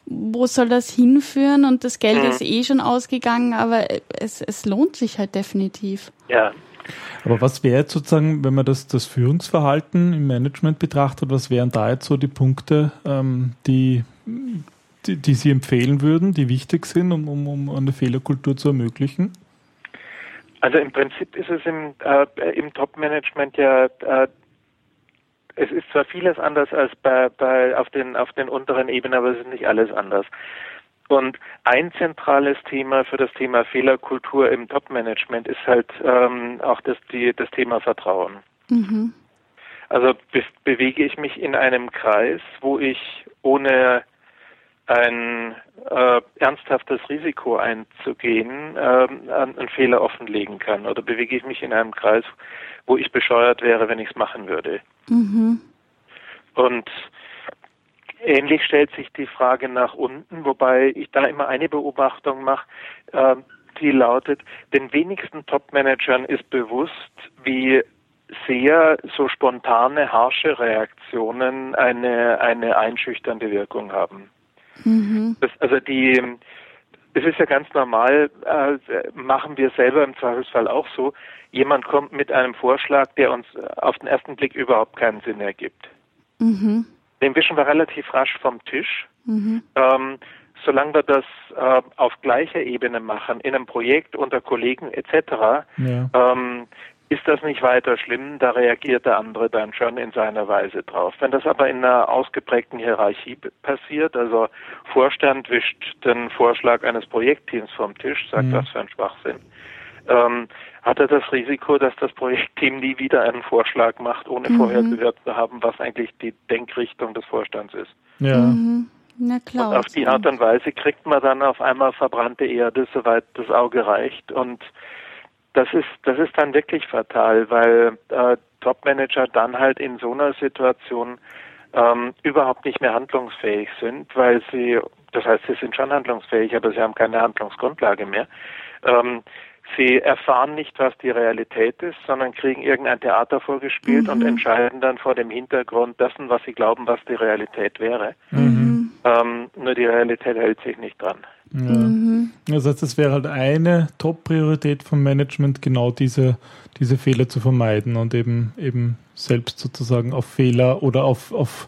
Wo soll das hinführen? Und das Geld mhm. ist eh schon ausgegangen, aber es, es lohnt sich halt definitiv. Ja. Aber was wäre jetzt sozusagen, wenn man das, das Führungsverhalten im Management betrachtet, was wären da jetzt so die Punkte, ähm, die die, die Sie empfehlen würden, die wichtig sind, um, um, um eine Fehlerkultur zu ermöglichen? Also im Prinzip ist es im, äh, im Top-Management ja, äh, es ist zwar vieles anders als bei, bei auf den auf den unteren Ebenen, aber es ist nicht alles anders. Und ein zentrales Thema für das Thema Fehlerkultur im Top-Management ist halt ähm, auch das, die, das Thema Vertrauen. Mhm. Also be bewege ich mich in einem Kreis, wo ich ohne ein äh, ernsthaftes Risiko einzugehen, äh, einen Fehler offenlegen kann? Oder bewege ich mich in einem Kreis, wo ich bescheuert wäre, wenn ich es machen würde? Mhm. Und ähnlich stellt sich die Frage nach unten, wobei ich da immer eine Beobachtung mache, äh, die lautet, den wenigsten Top-Managern ist bewusst, wie sehr so spontane, harsche Reaktionen eine, eine einschüchternde Wirkung haben. Mhm. Das, also die, es ist ja ganz normal, äh, machen wir selber im Zweifelsfall auch so. Jemand kommt mit einem Vorschlag, der uns auf den ersten Blick überhaupt keinen Sinn ergibt. Mhm. Den wischen wir relativ rasch vom Tisch. Mhm. Ähm, solange wir das äh, auf gleicher Ebene machen, in einem Projekt unter Kollegen etc., ja. ähm, ist das nicht weiter schlimm, da reagiert der andere dann schon in seiner Weise drauf. Wenn das aber in einer ausgeprägten Hierarchie passiert, also Vorstand wischt den Vorschlag eines Projektteams vom Tisch, sagt mhm. was für ein Schwachsinn, ähm, hat er das Risiko, dass das Projektteam nie wieder einen Vorschlag macht, ohne mhm. vorher gehört zu haben, was eigentlich die Denkrichtung des Vorstands ist. Ja. Mhm. Na klar. Und auf die Art und Weise kriegt man dann auf einmal verbrannte Erde, soweit das Auge reicht. Und das ist, das ist dann wirklich fatal, weil äh, Top-Manager dann halt in so einer Situation ähm, überhaupt nicht mehr handlungsfähig sind, weil sie, das heißt, sie sind schon handlungsfähig, aber sie haben keine Handlungsgrundlage mehr. Ähm, sie erfahren nicht, was die Realität ist, sondern kriegen irgendein Theater vorgespielt mhm. und entscheiden dann vor dem Hintergrund dessen, was sie glauben, was die Realität wäre. Mhm. Ähm, nur die Realität hält sich nicht dran. Ja. Mhm. Das heißt, es wäre halt eine Top-Priorität vom Management, genau diese, diese Fehler zu vermeiden und eben, eben selbst sozusagen auf Fehler oder auf, auf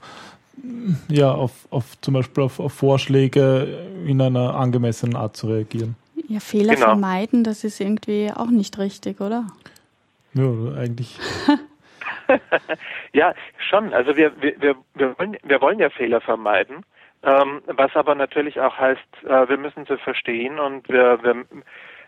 ja, auf, auf zum Beispiel auf, auf Vorschläge in einer angemessenen Art zu reagieren. Ja, Fehler genau. vermeiden, das ist irgendwie auch nicht richtig, oder? Ja, eigentlich. (laughs) ja, schon. Also wir, wir, wir, wir, wollen, wir wollen ja Fehler vermeiden. Ähm, was aber natürlich auch heißt, äh, wir müssen sie verstehen und wir, wir,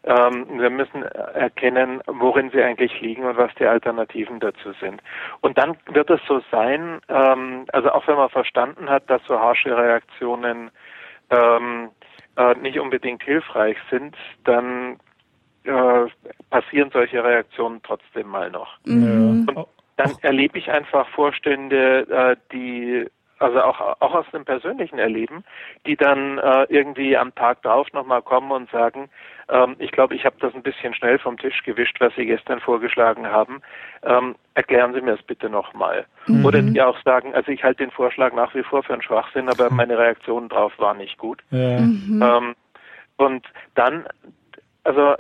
ähm, wir müssen erkennen, worin sie eigentlich liegen und was die Alternativen dazu sind. Und dann wird es so sein, ähm, also auch wenn man verstanden hat, dass so harsche Reaktionen ähm, äh, nicht unbedingt hilfreich sind, dann äh, passieren solche Reaktionen trotzdem mal noch. Mhm. Und dann erlebe ich einfach Vorstände, äh, die also auch, auch aus dem persönlichen Erleben, die dann äh, irgendwie am Tag drauf nochmal kommen und sagen, ähm, ich glaube, ich habe das ein bisschen schnell vom Tisch gewischt, was Sie gestern vorgeschlagen haben. Ähm, erklären Sie mir das bitte nochmal. Mhm. Oder die auch sagen, also ich halte den Vorschlag nach wie vor für einen Schwachsinn, aber meine Reaktion drauf war nicht gut. Ja. Mhm. Ähm, und dann, also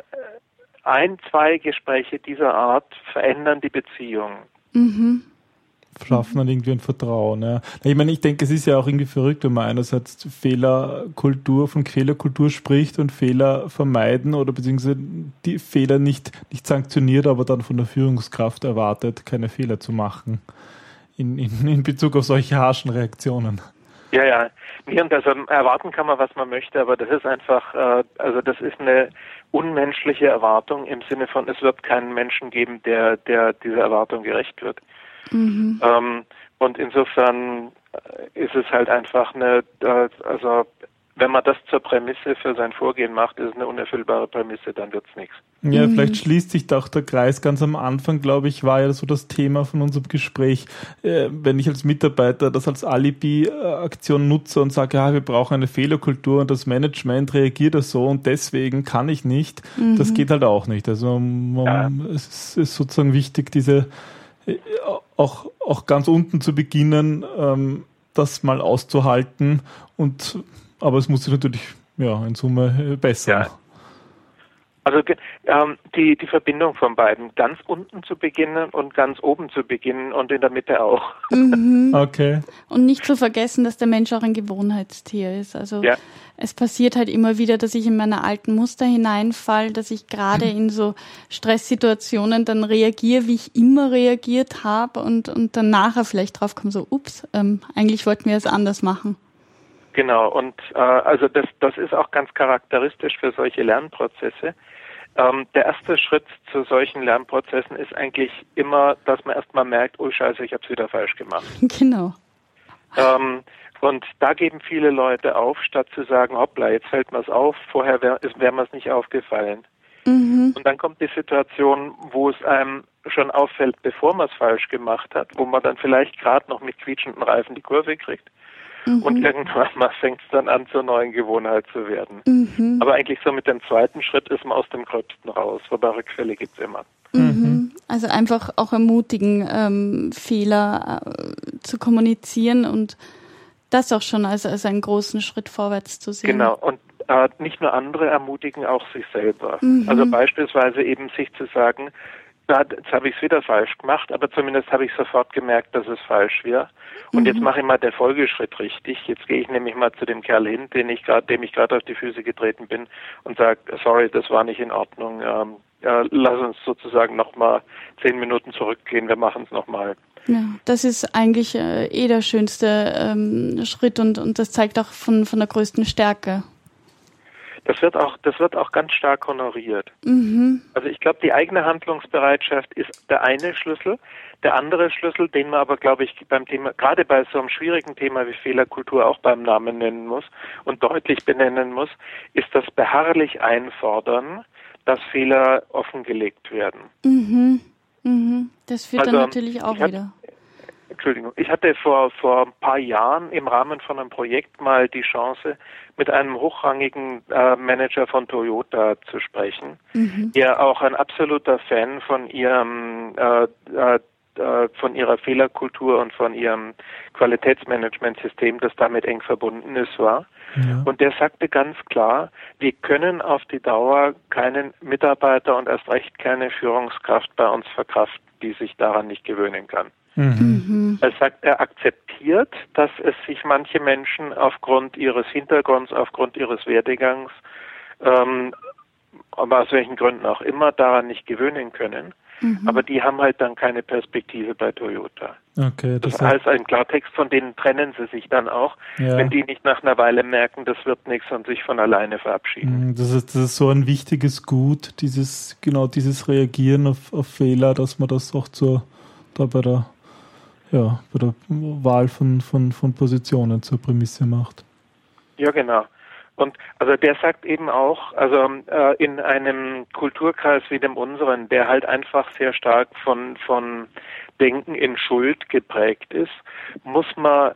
ein, zwei Gespräche dieser Art verändern die Beziehung. Mhm schaffen dann irgendwie ein Vertrauen. Ja. Ich meine, ich denke, es ist ja auch irgendwie verrückt, wenn man einerseits Fehlerkultur, von Fehlerkultur spricht und Fehler vermeiden oder beziehungsweise die Fehler nicht, nicht sanktioniert, aber dann von der Führungskraft erwartet, keine Fehler zu machen in, in, in Bezug auf solche harschen Reaktionen. Ja, ja. Also erwarten kann man, was man möchte, aber das ist einfach, äh, also das ist eine unmenschliche Erwartung im Sinne von, es wird keinen Menschen geben, der, der dieser Erwartung gerecht wird. Mhm. Ähm, und insofern ist es halt einfach eine, äh, also wenn man das zur Prämisse für sein Vorgehen macht, ist es eine unerfüllbare Prämisse, dann wird es nichts. Ja, mhm. vielleicht schließt sich doch der Kreis. Ganz am Anfang, glaube ich, war ja so das Thema von unserem Gespräch, äh, wenn ich als Mitarbeiter das als Alibi-Aktion nutze und sage, ja, wir brauchen eine Fehlerkultur und das Management reagiert das so und deswegen kann ich nicht, mhm. das geht halt auch nicht. Also man, ja. es ist sozusagen wichtig, diese auch, auch ganz unten zu beginnen, ähm, das mal auszuhalten. Und aber es muss sich natürlich ja in Summe äh, besser. Ja. Also ähm, die, die Verbindung von beiden, ganz unten zu beginnen und ganz oben zu beginnen und in der Mitte auch. Mhm. Okay. Und nicht zu vergessen, dass der Mensch auch ein Gewohnheitstier ist. Also ja. Es passiert halt immer wieder, dass ich in meine alten Muster hineinfall, dass ich gerade in so Stresssituationen dann reagiere, wie ich immer reagiert habe und, und dann nachher vielleicht drauf komme, so, ups, ähm, eigentlich wollten wir es anders machen. Genau, und äh, also das, das ist auch ganz charakteristisch für solche Lernprozesse ähm, der erste Schritt zu solchen Lernprozessen ist eigentlich immer, dass man erstmal merkt, oh scheiße, ich habe es wieder falsch gemacht. (laughs) Genau. Ähm, und da geben viele Leute auf, statt zu sagen, hoppla, jetzt fällt mir es auf, vorher wäre wär mir es nicht aufgefallen. Mhm. Und dann kommt die Situation, wo es einem schon auffällt, bevor man es falsch gemacht hat, wo man dann vielleicht gerade noch mit quietschenden Reifen die Kurve kriegt. Mhm. Und irgendwann mal fängt es dann an, zur neuen Gewohnheit zu werden. Mhm. Aber eigentlich so mit dem zweiten Schritt ist man aus dem Gröbsten raus, wobei Rückfälle gibt es immer. Mhm. Also einfach auch ermutigen, ähm, Fehler äh, zu kommunizieren und das auch schon als, als einen großen Schritt vorwärts zu sehen. Genau, und äh, nicht nur andere ermutigen, auch sich selber. Mhm. Also beispielsweise eben sich zu sagen, jetzt habe ich es wieder falsch gemacht, aber zumindest habe ich sofort gemerkt, dass es falsch wäre. Und mhm. jetzt mache ich mal den Folgeschritt richtig. Jetzt gehe ich nämlich mal zu dem Kerl hin, den ich grad, dem ich gerade auf die Füße getreten bin und sage, sorry, das war nicht in Ordnung. Ähm, ja, lass uns sozusagen nochmal zehn Minuten zurückgehen, wir machen es nochmal. Ja, das ist eigentlich äh, eh der schönste ähm, Schritt und, und das zeigt auch von, von der größten Stärke. Das wird auch, das wird auch ganz stark honoriert. Mhm. Also ich glaube, die eigene Handlungsbereitschaft ist der eine Schlüssel. Der andere Schlüssel, den man aber, glaube ich, beim Thema, gerade bei so einem schwierigen Thema wie Fehlerkultur auch beim Namen nennen muss und deutlich benennen muss, ist das beharrlich einfordern, dass Fehler offengelegt werden. Mhm. Mhm. Das führt also, dann natürlich auch wieder. Entschuldigung, ich hatte vor, vor ein paar Jahren im Rahmen von einem Projekt mal die Chance, mit einem hochrangigen äh, Manager von Toyota zu sprechen, mhm. der auch ein absoluter Fan von ihrem äh, äh, äh, von ihrer Fehlerkultur und von ihrem Qualitätsmanagementsystem, das damit eng verbunden ist, war. Ja. Und der sagte ganz klar, wir können auf die Dauer keinen Mitarbeiter und erst recht keine Führungskraft bei uns verkraften, die sich daran nicht gewöhnen kann. Mhm. Er sagt, er akzeptiert, dass es sich manche Menschen aufgrund ihres Hintergrunds, aufgrund ihres Werdegangs, ähm, aber aus welchen Gründen auch immer, daran nicht gewöhnen können. Mhm. Aber die haben halt dann keine Perspektive bei Toyota. Okay, das, das heißt, ein Klartext, von denen trennen sie sich dann auch, ja. wenn die nicht nach einer Weile merken, das wird nichts und sich von alleine verabschieden. Mhm, das ist, das ist so ein wichtiges Gut, dieses, genau dieses Reagieren auf, auf Fehler, dass man das auch zur, da bei der ja, bei der Wahl von, von, von Positionen zur Prämisse macht. Ja, genau. Und also der sagt eben auch, also äh, in einem Kulturkreis wie dem unseren, der halt einfach sehr stark von von Denken in Schuld geprägt ist, muss man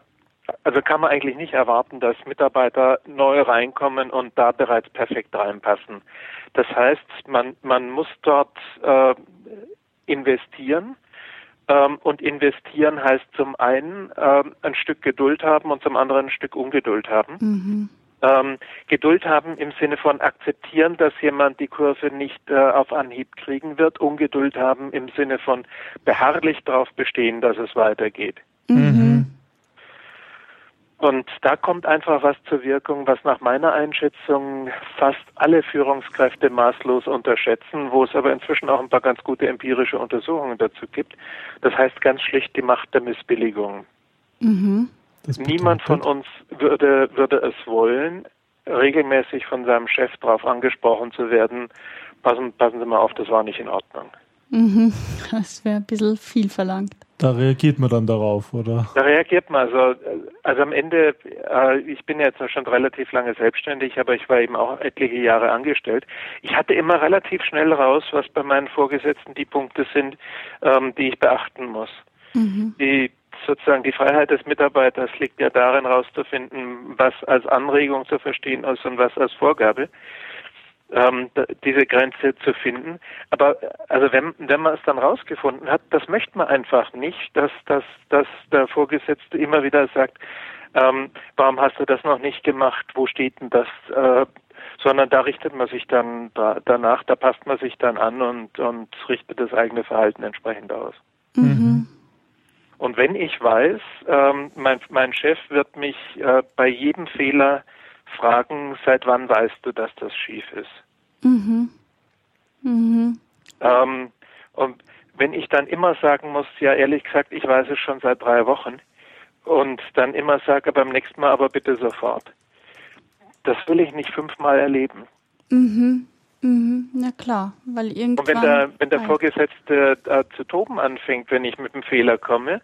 also kann man eigentlich nicht erwarten, dass Mitarbeiter neu reinkommen und da bereits perfekt reinpassen. Das heißt, man man muss dort äh, investieren ähm, und investieren heißt zum einen ähm, ein Stück Geduld haben und zum anderen ein Stück Ungeduld haben. Mhm. Ähm, Geduld haben im Sinne von akzeptieren, dass jemand die Kurve nicht äh, auf Anhieb kriegen wird. Ungeduld haben im Sinne von beharrlich darauf bestehen, dass es weitergeht. Mhm. Und da kommt einfach was zur Wirkung, was nach meiner Einschätzung fast alle Führungskräfte maßlos unterschätzen, wo es aber inzwischen auch ein paar ganz gute empirische Untersuchungen dazu gibt. Das heißt ganz schlicht die Macht der Missbilligung. Mhm. Niemand von uns würde, würde es wollen, regelmäßig von seinem Chef darauf angesprochen zu werden, passen, passen Sie mal auf, das war nicht in Ordnung. Mhm. (laughs) Das wäre ein bisschen viel verlangt. Da reagiert man dann darauf, oder? Da reagiert man. Also, also am Ende, äh, ich bin jetzt schon relativ lange selbstständig, aber ich war eben auch etliche Jahre angestellt. Ich hatte immer relativ schnell raus, was bei meinen Vorgesetzten die Punkte sind, ähm, die ich beachten muss. Mhm. Die sozusagen die Freiheit des Mitarbeiters liegt ja darin, herauszufinden, was als Anregung zu verstehen ist und was als Vorgabe ähm, diese Grenze zu finden. Aber also wenn, wenn man es dann rausgefunden hat, das möchte man einfach nicht, dass, dass, dass der Vorgesetzte immer wieder sagt, ähm, warum hast du das noch nicht gemacht, wo steht denn das, äh, sondern da richtet man sich dann da, danach, da passt man sich dann an und, und richtet das eigene Verhalten entsprechend aus. Mhm. Und wenn ich weiß, ähm, mein, mein Chef wird mich äh, bei jedem Fehler fragen, seit wann weißt du, dass das schief ist? Mhm. Mhm. Ähm, und wenn ich dann immer sagen muss, ja ehrlich gesagt, ich weiß es schon seit drei Wochen und dann immer sage beim nächsten Mal aber bitte sofort, das will ich nicht fünfmal erleben. Mhm. Mhm, na klar, weil irgendwann. Und wenn der, wenn der Vorgesetzte äh, zu toben anfängt, wenn ich mit einem Fehler komme,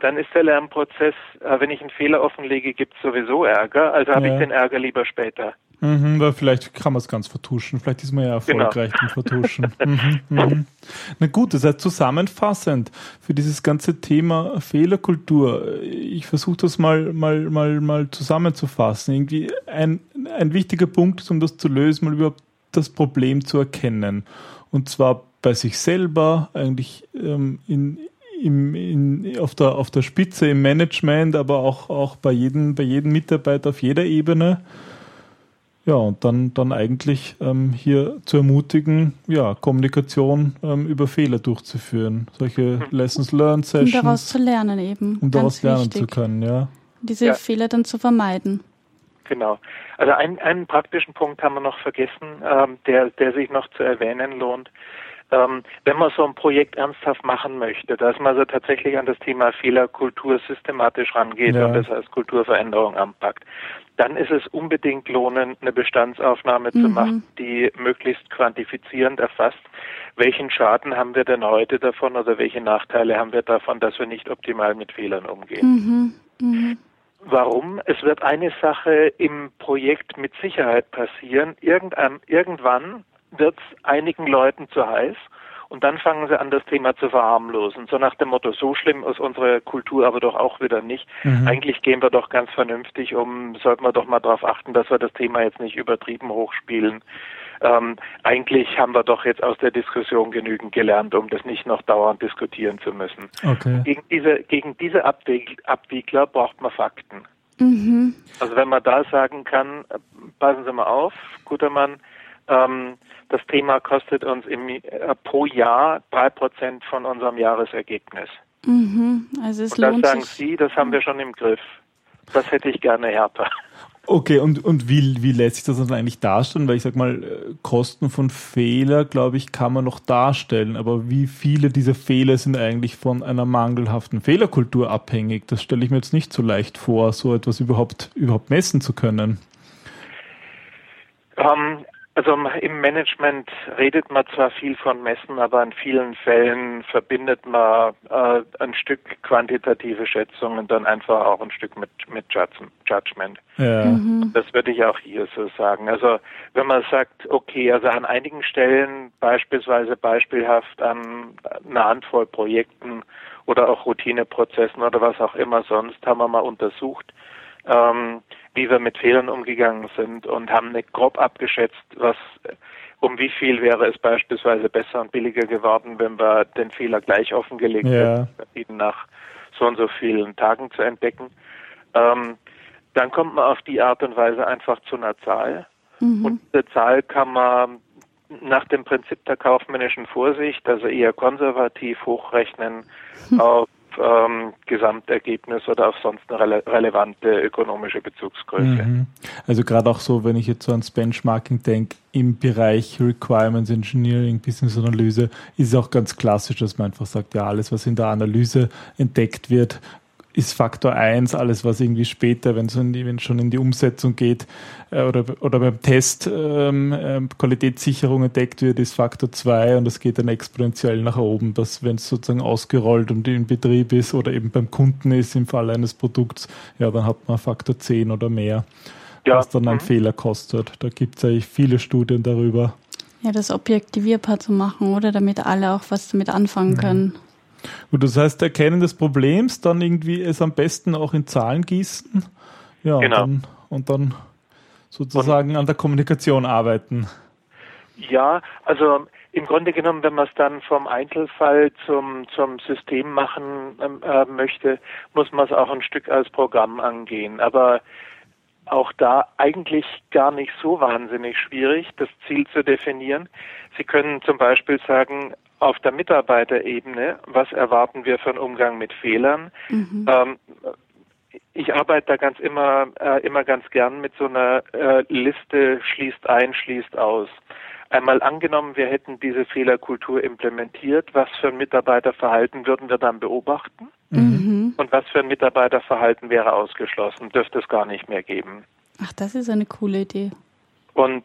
dann ist der Lernprozess, äh, wenn ich einen Fehler offenlege, gibt es sowieso Ärger, also habe ja. ich den Ärger lieber später. Mhm, weil vielleicht kann man es ganz vertuschen. Vielleicht ist man ja genau. erfolgreich genau. im Vertuschen. (laughs) mhm, mhm. Na gut, das heißt zusammenfassend für dieses ganze Thema Fehlerkultur. Ich versuche das mal, mal, mal, mal zusammenzufassen. Irgendwie ein, ein wichtiger Punkt ist, um das zu lösen, mal überhaupt das Problem zu erkennen. Und zwar bei sich selber, eigentlich ähm, in, im, in, auf, der, auf der Spitze im Management, aber auch, auch bei, jedem, bei jedem Mitarbeiter auf jeder Ebene. Ja, und dann, dann eigentlich ähm, hier zu ermutigen, ja, Kommunikation ähm, über Fehler durchzuführen. Solche Lessons Learned Sessions. Um daraus zu lernen eben. Um daraus lernen wichtig. zu können, ja. Diese ja. Fehler dann zu vermeiden. Genau. Also ein, einen praktischen Punkt haben wir noch vergessen, ähm, der, der sich noch zu erwähnen lohnt. Ähm, wenn man so ein Projekt ernsthaft machen möchte, dass man also tatsächlich an das Thema Fehlerkultur systematisch rangeht ja. und das als Kulturveränderung anpackt, dann ist es unbedingt lohnend, eine Bestandsaufnahme mhm. zu machen, die möglichst quantifizierend erfasst, welchen Schaden haben wir denn heute davon oder welche Nachteile haben wir davon, dass wir nicht optimal mit Fehlern umgehen. Mhm. Mhm. Warum? Es wird eine Sache im Projekt mit Sicherheit passieren. Irgendwann, irgendwann wird es einigen Leuten zu heiß und dann fangen sie an, das Thema zu verharmlosen. So nach dem Motto, so schlimm ist unsere Kultur aber doch auch wieder nicht. Mhm. Eigentlich gehen wir doch ganz vernünftig um, sollten wir doch mal darauf achten, dass wir das Thema jetzt nicht übertrieben hochspielen. Ähm, eigentlich haben wir doch jetzt aus der Diskussion genügend gelernt, um das nicht noch dauernd diskutieren zu müssen. Okay. Gegen diese, gegen diese Abwiegler braucht man Fakten. Mhm. Also wenn man da sagen kann, passen Sie mal auf, guter Mann, ähm, das Thema kostet uns im, äh, pro Jahr drei Prozent von unserem Jahresergebnis. Mhm. Also es und das sagen sich. Sie, das haben wir schon im Griff. Das hätte ich gerne härter. Okay, und, und wie, wie lässt sich das dann eigentlich darstellen? Weil ich sag mal, äh, Kosten von Fehler, glaube ich, kann man noch darstellen. Aber wie viele dieser Fehler sind eigentlich von einer mangelhaften Fehlerkultur abhängig? Das stelle ich mir jetzt nicht so leicht vor, so etwas überhaupt, überhaupt messen zu können. Um, ähm, also im Management redet man zwar viel von Messen, aber in vielen Fällen verbindet man äh, ein Stück quantitative Schätzung und dann einfach auch ein Stück mit, mit Judgment. Ja. Mhm. Das würde ich auch hier so sagen. Also wenn man sagt, okay, also an einigen Stellen beispielsweise beispielhaft an einer Handvoll Projekten oder auch Routineprozessen oder was auch immer sonst haben wir mal untersucht, ähm, wie wir mit Fehlern umgegangen sind und haben nicht grob abgeschätzt, was um wie viel wäre es beispielsweise besser und billiger geworden, wenn wir den Fehler gleich offengelegt ja. hätten, ihn nach so und so vielen Tagen zu entdecken. Ähm, dann kommt man auf die Art und Weise einfach zu einer Zahl. Mhm. Und diese Zahl kann man nach dem Prinzip der kaufmännischen Vorsicht, also eher konservativ hochrechnen mhm. (laughs) auf ähm, Gesamtergebnis oder auf sonst eine rele relevante ökonomische Bezugsgröße. Mhm. Also gerade auch so, wenn ich jetzt so ans Benchmarking denke, im Bereich Requirements Engineering, Business Analyse, ist es auch ganz klassisch, dass man einfach sagt, ja, alles, was in der Analyse entdeckt wird, ist Faktor 1, alles was irgendwie später, wenn es schon in die Umsetzung geht äh, oder, oder beim Test ähm, äh, Qualitätssicherung entdeckt wird, ist Faktor 2 und das geht dann exponentiell nach oben, dass wenn es sozusagen ausgerollt und in Betrieb ist oder eben beim Kunden ist im Fall eines Produkts, ja, dann hat man Faktor 10 oder mehr, ja. was dann ein mhm. Fehler kostet. Da gibt es eigentlich viele Studien darüber. Ja, das objektivierbar zu machen, oder? Damit alle auch was damit anfangen mhm. können. Gut, das heißt, Erkennen des Problems, dann irgendwie es am besten auch in Zahlen gießen. Ja, genau. und, dann, und dann sozusagen und, an der Kommunikation arbeiten. Ja, also im Grunde genommen, wenn man es dann vom Einzelfall zum, zum System machen äh, möchte, muss man es auch ein Stück als Programm angehen. Aber auch da eigentlich gar nicht so wahnsinnig schwierig, das Ziel zu definieren. Sie können zum Beispiel sagen, auf der Mitarbeiterebene, was erwarten wir für einen Umgang mit Fehlern? Mhm. Ähm, ich arbeite da ganz immer, äh, immer ganz gern mit so einer äh, Liste schließt ein, schließt aus. Einmal angenommen, wir hätten diese Fehlerkultur implementiert, was für ein Mitarbeiterverhalten würden wir dann beobachten? Mhm. Und was für ein Mitarbeiterverhalten wäre ausgeschlossen? Dürfte es gar nicht mehr geben. Ach, das ist eine coole Idee. Und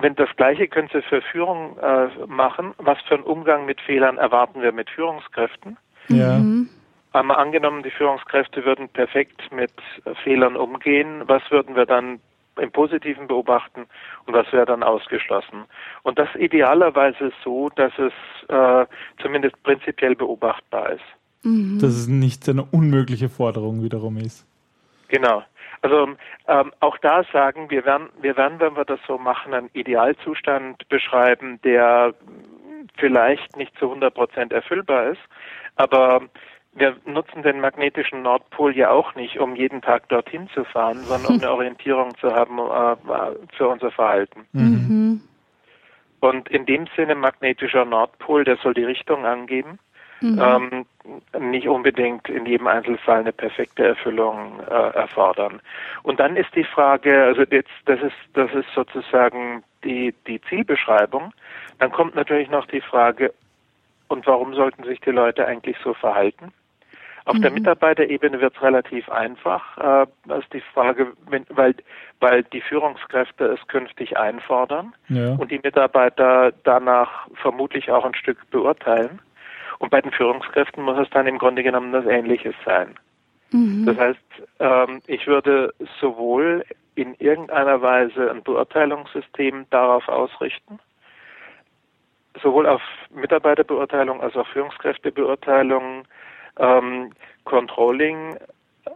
wenn das Gleiche können Sie für Führung äh, machen, was für einen Umgang mit Fehlern erwarten wir mit Führungskräften? Ja. Mhm. Einmal angenommen, die Führungskräfte würden perfekt mit Fehlern umgehen, was würden wir dann im Positiven beobachten und was wäre dann ausgeschlossen? Und das idealerweise so, dass es äh, zumindest prinzipiell beobachtbar ist. Mhm. Dass es nicht eine unmögliche Forderung wiederum ist. Genau. Also ähm, auch da sagen wir werden, wir werden, wenn wir das so machen, einen Idealzustand beschreiben, der vielleicht nicht zu 100 Prozent erfüllbar ist, aber wir nutzen den magnetischen Nordpol ja auch nicht, um jeden Tag dorthin zu fahren, sondern um (laughs) eine Orientierung zu haben äh, für unser Verhalten. Mhm. Und in dem Sinne magnetischer Nordpol, der soll die Richtung angeben, mhm. ähm, nicht unbedingt in jedem Einzelfall eine perfekte Erfüllung äh, erfordern. Und dann ist die Frage, also jetzt, das ist, das ist sozusagen die, die Zielbeschreibung. Dann kommt natürlich noch die Frage, und warum sollten sich die Leute eigentlich so verhalten? Auf mhm. der Mitarbeiterebene wird es relativ einfach. Äh, das ist die Frage, wenn, weil, weil die Führungskräfte es künftig einfordern ja. und die Mitarbeiter danach vermutlich auch ein Stück beurteilen. Und bei den Führungskräften muss es dann im Grunde genommen das Ähnliches sein. Mhm. Das heißt, ähm, ich würde sowohl in irgendeiner Weise ein Beurteilungssystem darauf ausrichten, sowohl auf Mitarbeiterbeurteilung als auch Führungskräftebeurteilung, ähm, Controlling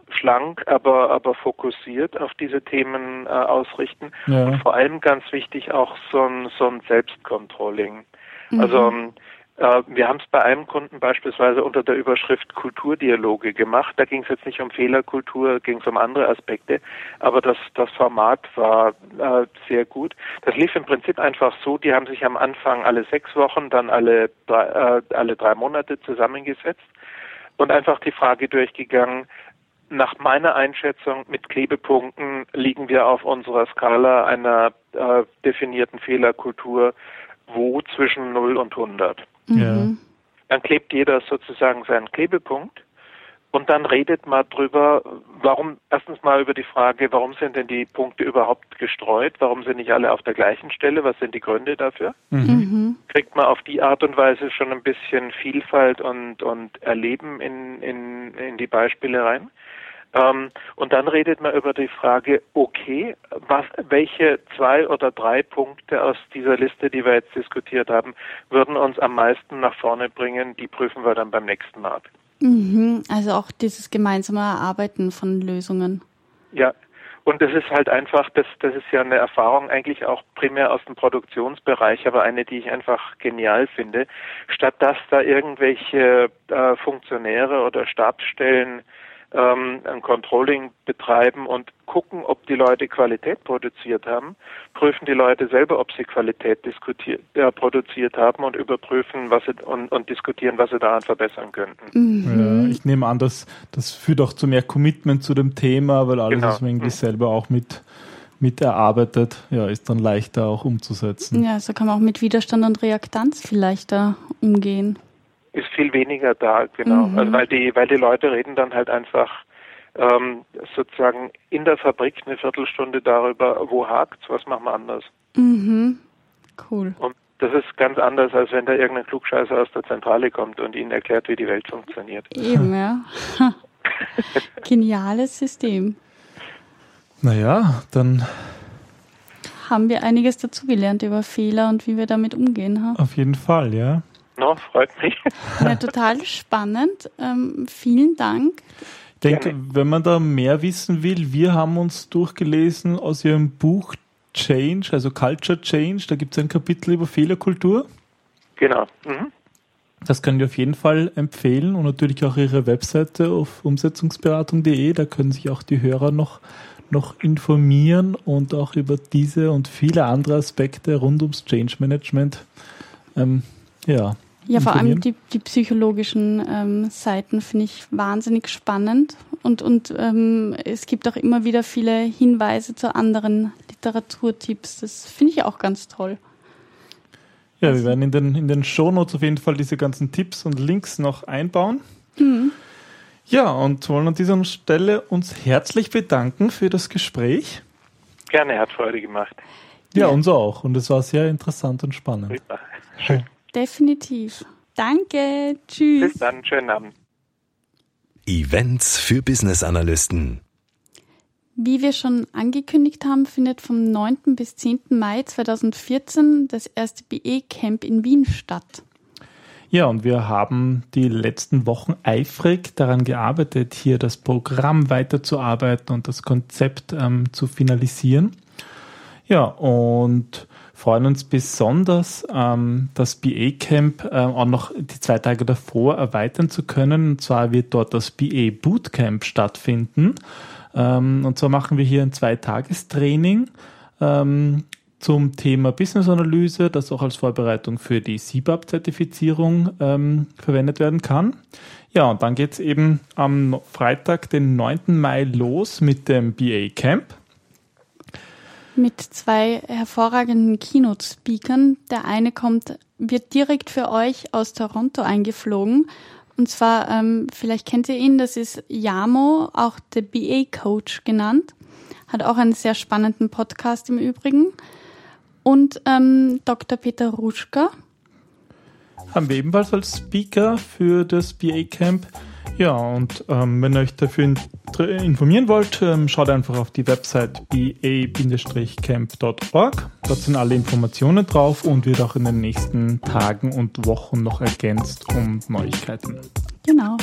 schlank, aber aber fokussiert auf diese Themen äh, ausrichten ja. und vor allem ganz wichtig auch so ein so ein Selbstcontrolling. Mhm. Also ähm, äh, wir haben es bei einem Kunden beispielsweise unter der Überschrift Kulturdialoge gemacht. Da ging es jetzt nicht um Fehlerkultur, ging es um andere Aspekte, aber das, das Format war äh, sehr gut. Das lief im Prinzip einfach so, die haben sich am Anfang alle sechs Wochen, dann alle drei, äh, alle drei Monate zusammengesetzt und einfach die Frage durchgegangen, nach meiner Einschätzung mit Klebepunkten liegen wir auf unserer Skala einer äh, definierten Fehlerkultur wo zwischen 0 und 100. Mhm. Dann klebt jeder sozusagen seinen Klebepunkt und dann redet man drüber, warum, erstens mal über die Frage, warum sind denn die Punkte überhaupt gestreut? Warum sind nicht alle auf der gleichen Stelle? Was sind die Gründe dafür? Mhm. mhm. Kriegt man auf die Art und Weise schon ein bisschen Vielfalt und, und Erleben in, in, in die Beispiele rein? Ähm, und dann redet man über die Frage, okay, was, welche zwei oder drei Punkte aus dieser Liste, die wir jetzt diskutiert haben, würden uns am meisten nach vorne bringen, die prüfen wir dann beim nächsten Mal. Mhm, also auch dieses gemeinsame Erarbeiten von Lösungen. Ja, und das ist halt einfach, das, das ist ja eine Erfahrung eigentlich auch primär aus dem Produktionsbereich, aber eine, die ich einfach genial finde. Statt dass da irgendwelche äh, Funktionäre oder Stabsstellen ähm, ein Controlling betreiben und gucken, ob die Leute Qualität produziert haben, prüfen die Leute selber, ob sie Qualität diskutiert, äh, produziert haben und überprüfen was sie, und, und diskutieren, was sie daran verbessern könnten. Mhm. Ja, ich nehme an, dass das führt auch zu mehr Commitment zu dem Thema, weil alles, genau. was man irgendwie mhm. selber auch mit mit erarbeitet, ja, ist dann leichter auch umzusetzen. Ja, so kann man auch mit Widerstand und Reaktanz vielleicht da umgehen ist viel weniger da, genau. Mhm. Also weil die, weil die Leute reden dann halt einfach ähm, sozusagen in der Fabrik eine Viertelstunde darüber, wo hakt's, was machen wir anders. Mhm. Cool. Und das ist ganz anders, als wenn da irgendein Klugscheißer aus der Zentrale kommt und ihnen erklärt, wie die Welt funktioniert. Eben, ja. (laughs) Geniales System. Naja, dann haben wir einiges dazugelernt über Fehler und wie wir damit umgehen. Ha? Auf jeden Fall, ja. No, freut mich. (laughs) Ja, total spannend. Ähm, vielen Dank. Ich denke, wenn man da mehr wissen will, wir haben uns durchgelesen aus Ihrem Buch Change, also Culture Change. Da gibt es ein Kapitel über Fehlerkultur. Genau. Mhm. Das können wir auf jeden Fall empfehlen und natürlich auch Ihre Webseite auf umsetzungsberatung.de. Da können sich auch die Hörer noch, noch informieren und auch über diese und viele andere Aspekte rund ums Change Management. Ähm, ja, ja, vor allem die, die psychologischen ähm, Seiten finde ich wahnsinnig spannend und, und ähm, es gibt auch immer wieder viele Hinweise zu anderen Literaturtipps. Das finde ich auch ganz toll. Ja, wir werden in den, in den Shownotes auf jeden Fall diese ganzen Tipps und Links noch einbauen. Mhm. Ja, und wollen an dieser Stelle uns herzlich bedanken für das Gespräch. Gerne, hat Freude gemacht. Ja, ja. uns auch. Und es war sehr interessant und spannend. Schön. Definitiv. Danke. Tschüss. Bis dann. Schönen Abend. Events für Business Analysten. Wie wir schon angekündigt haben, findet vom 9. bis 10. Mai 2014 das erste BE-Camp in Wien statt. Ja, und wir haben die letzten Wochen eifrig daran gearbeitet, hier das Programm weiterzuarbeiten und das Konzept ähm, zu finalisieren. Ja, und freuen uns besonders, ähm, das BA Camp äh, auch noch die zwei Tage davor erweitern zu können. Und zwar wird dort das BA Bootcamp stattfinden. Ähm, und zwar machen wir hier ein Zweitagestraining ähm, zum Thema Business Analyse, das auch als Vorbereitung für die CBAP-Zertifizierung ähm, verwendet werden kann. Ja, und dann geht es eben am Freitag, den 9. Mai los mit dem BA Camp. Mit zwei hervorragenden Keynote-Speakern. Der eine kommt, wird direkt für euch aus Toronto eingeflogen. Und zwar, ähm, vielleicht kennt ihr ihn, das ist Yamo, auch der BA Coach genannt. Hat auch einen sehr spannenden Podcast im Übrigen. Und ähm, Dr. Peter Ruschka, haben wir ebenfalls als Speaker für das BA Camp. Ja, und ähm, wenn ihr euch dafür informieren wollt, ähm, schaut einfach auf die Website ba-camp.org. Dort sind alle Informationen drauf und wird auch in den nächsten Tagen und Wochen noch ergänzt um Neuigkeiten. Genau.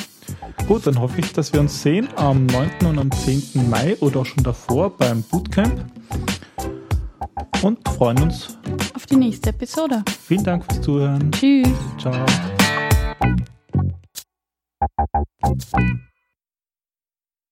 Gut, dann hoffe ich, dass wir uns sehen am 9. und am 10. Mai oder auch schon davor beim Bootcamp und freuen uns auf die nächste Episode. Vielen Dank fürs Zuhören. Tschüss. Ciao. Thank you.